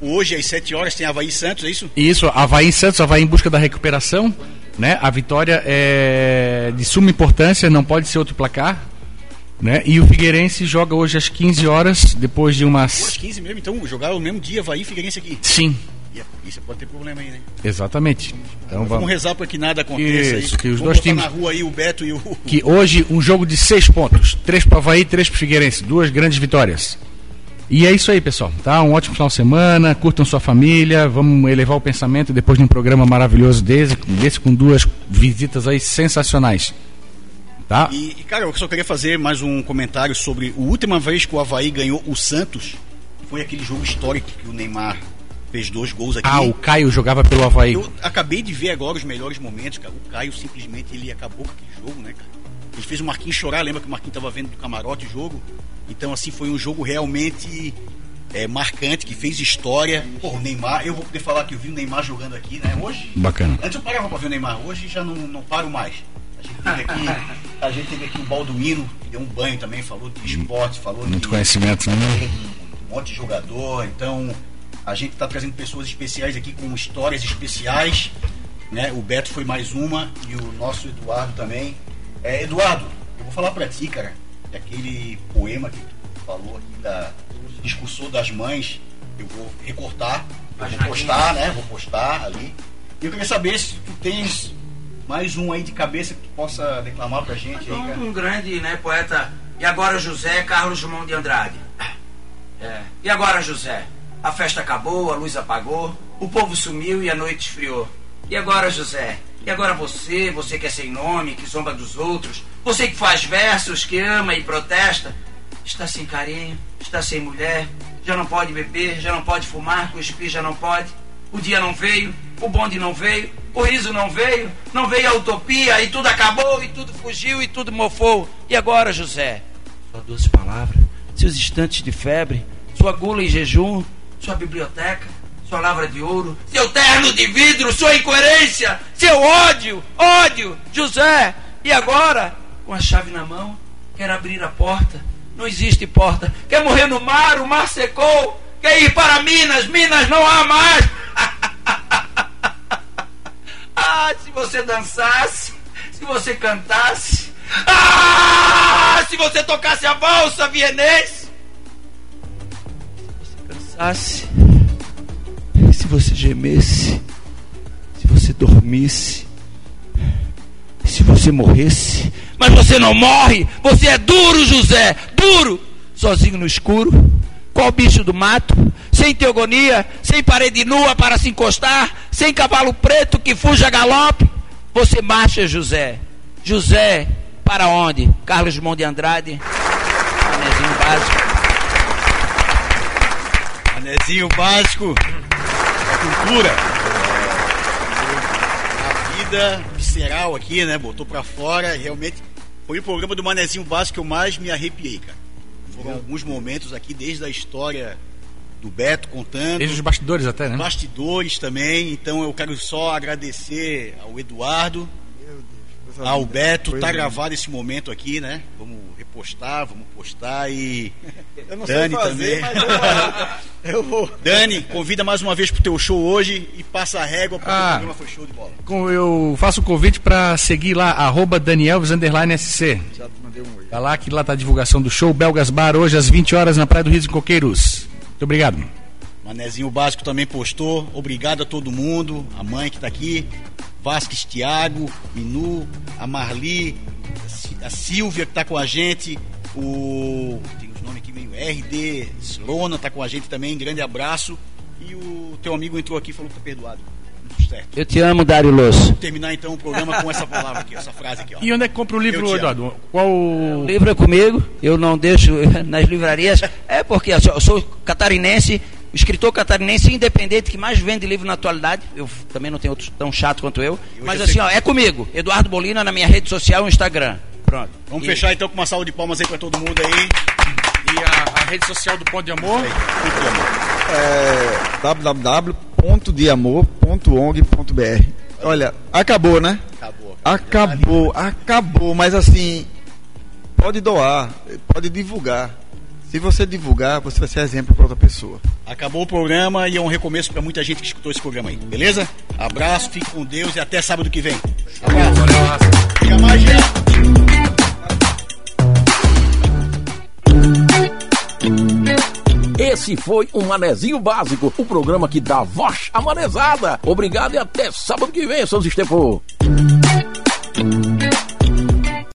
Hoje, às 7 horas, tem Havaí Santos, é isso? Isso, Havaí Santos, Havaí em busca da recuperação. Né? A vitória é de suma importância, não pode ser outro placar. Né? E o Figueirense joga hoje às 15 horas, depois de umas. às 15 mesmo, então jogaram no mesmo dia, Havaí e Figueirense aqui. Sim, polícia pode ter problema aí, né? Exatamente. Então Vamos vamos. rezar para que nada aconteça Isso, aí. que os Vamos dois times- na rua aí o Beto e o. Que hoje um jogo de seis pontos. Três para Havaí, três para Figueirense. Duas grandes vitórias. E é isso aí, pessoal. Tá? Um ótimo final de semana. Curtam sua família. Vamos elevar o pensamento depois de um programa maravilhoso desse, desse com duas visitas aí sensacionais. Tá? E, cara, eu só queria fazer mais um comentário sobre a última vez que o Havaí ganhou o Santos. Foi aquele jogo histórico que o Neymar fez dois gols aqui. Ah, o Caio jogava pelo Havaí. Eu acabei de ver agora os melhores momentos, cara. O Caio simplesmente ele acabou com aquele jogo, né, cara? Ele fez o Marquinhos chorar, lembra que o Marquinhos tava vendo do camarote o jogo? Então, assim, foi um jogo realmente é, marcante, que fez história. Pô, o Neymar, eu vou poder falar que eu vi o Neymar jogando aqui, né? Hoje. Bacana. Antes eu parava pra ver o Neymar, hoje já não, não paro mais. A gente teve aqui, [laughs] a gente teve aqui o Balduino, que deu um banho também, falou de esporte, falou Muito de conhecimento, né? um monte de jogador, então a gente está trazendo pessoas especiais aqui com histórias especiais, né? O Beto foi mais uma e o nosso Eduardo também. É, Eduardo, eu vou falar para ti, cara, que aquele poema que tu falou aqui da discussor das mães, eu vou recortar, eu vou postar, né? Vou postar ali. E eu queria saber se tu tens mais um aí de cabeça que tu possa declamar pra gente aí. Um grande né, poeta. E agora José Carlos Dumont de Andrade. É. E agora José? A festa acabou, a luz apagou, o povo sumiu e a noite esfriou. E agora José? E agora você, você que é sem nome, que zomba dos outros, você que faz versos, que ama e protesta, está sem carinho, está sem mulher, já não pode beber, já não pode fumar, cuspir já não pode. O dia não veio, o bonde não veio, o riso não veio, não veio a utopia e tudo acabou e tudo fugiu e tudo mofou. E agora, José? Sua doce palavra, seus instantes de febre, sua gula em jejum, sua biblioteca, sua lavra de ouro, seu terno de vidro, sua incoerência, seu ódio, ódio, José. E agora, com a chave na mão, quer abrir a porta. Não existe porta. Quer morrer no mar, o mar secou. Quer ir para Minas, Minas não há mais. [laughs] ah, se você dançasse, se você cantasse, ah, se você tocasse a valsa vienense, se você cansasse, se você gemesse, se você dormisse, se você morresse, mas você não morre, você é duro, José, duro, sozinho no escuro, qual bicho do mato, sem teogonia, sem parede nua para se encostar, sem cavalo preto que fuja a galope, você marcha, José. José, para onde? Carlos Mão de Andrade, Manezinho básico. Manezinho básico, cultura. A vida visceral aqui, né? Botou pra fora. Realmente foi o programa do Manezinho básico que eu mais me arrepiei, cara. Foram alguns momentos aqui, desde a história do Beto contando. Desde os bastidores até, né? Bastidores também. Então eu quero só agradecer ao Eduardo, Linda, Beto. coisa Tá linda. gravado esse momento aqui, né? Vamos repostar, vamos postar e. Eu não Dani sei fazer, também. mas eu, [laughs] eu vou. Dani, convida mais uma vez pro teu show hoje e passa a régua porque Ah. o programa foi show de bola. Com- Eu faço o convite para seguir lá, arroba Danielves underline SC. Já te mandei um oi. Tá lá que lá tá a divulgação do show Belgas Bar hoje às 20 horas na Praia do Rio em Coqueiros. Muito obrigado. Manezinho Básico também postou. Obrigado a todo mundo. A mãe que tá aqui. Vasques Thiago, Minu, a Marli, a Silvia que tá com a gente. O. Tem os nomes aqui meio RD, Slona tá com a gente também. Grande abraço. E o teu amigo entrou aqui e falou que tá perdoado. Tudo certo. Eu te amo, Dário. Vou terminar então o programa com essa palavra aqui, essa frase aqui, ó. E onde é que compra o livro. Eduardo? Qual. O livro é comigo, eu não deixo [laughs] nas livrarias. É porque eu sou catarinense, escritor catarinense independente que mais vende livro na atualidade. Eu também não tenho outro tão chato quanto eu. Mas assim, ó, é comigo. Eduardo Bolina na minha rede social e Instagram. Pronto. Vamos E- fechar então com uma salva de palmas aí pra todo mundo aí. E a, a rede social do Ponto de Amor? É www.deamor.ong.br. Olha, acabou, né? Acabou. Acabou, acabou, mas assim, pode doar, pode divulgar. Se você divulgar, você vai ser exemplo para outra pessoa. Acabou o programa e é um recomeço pra muita gente que escutou esse programa aí, beleza? Abraço, fique com Deus e até sábado que vem. Abraço. Fica mais, gente. Esse foi o Manezinho Básico, o programa que dá voz à manezada. Obrigado e até sábado que vem, seus Estepô.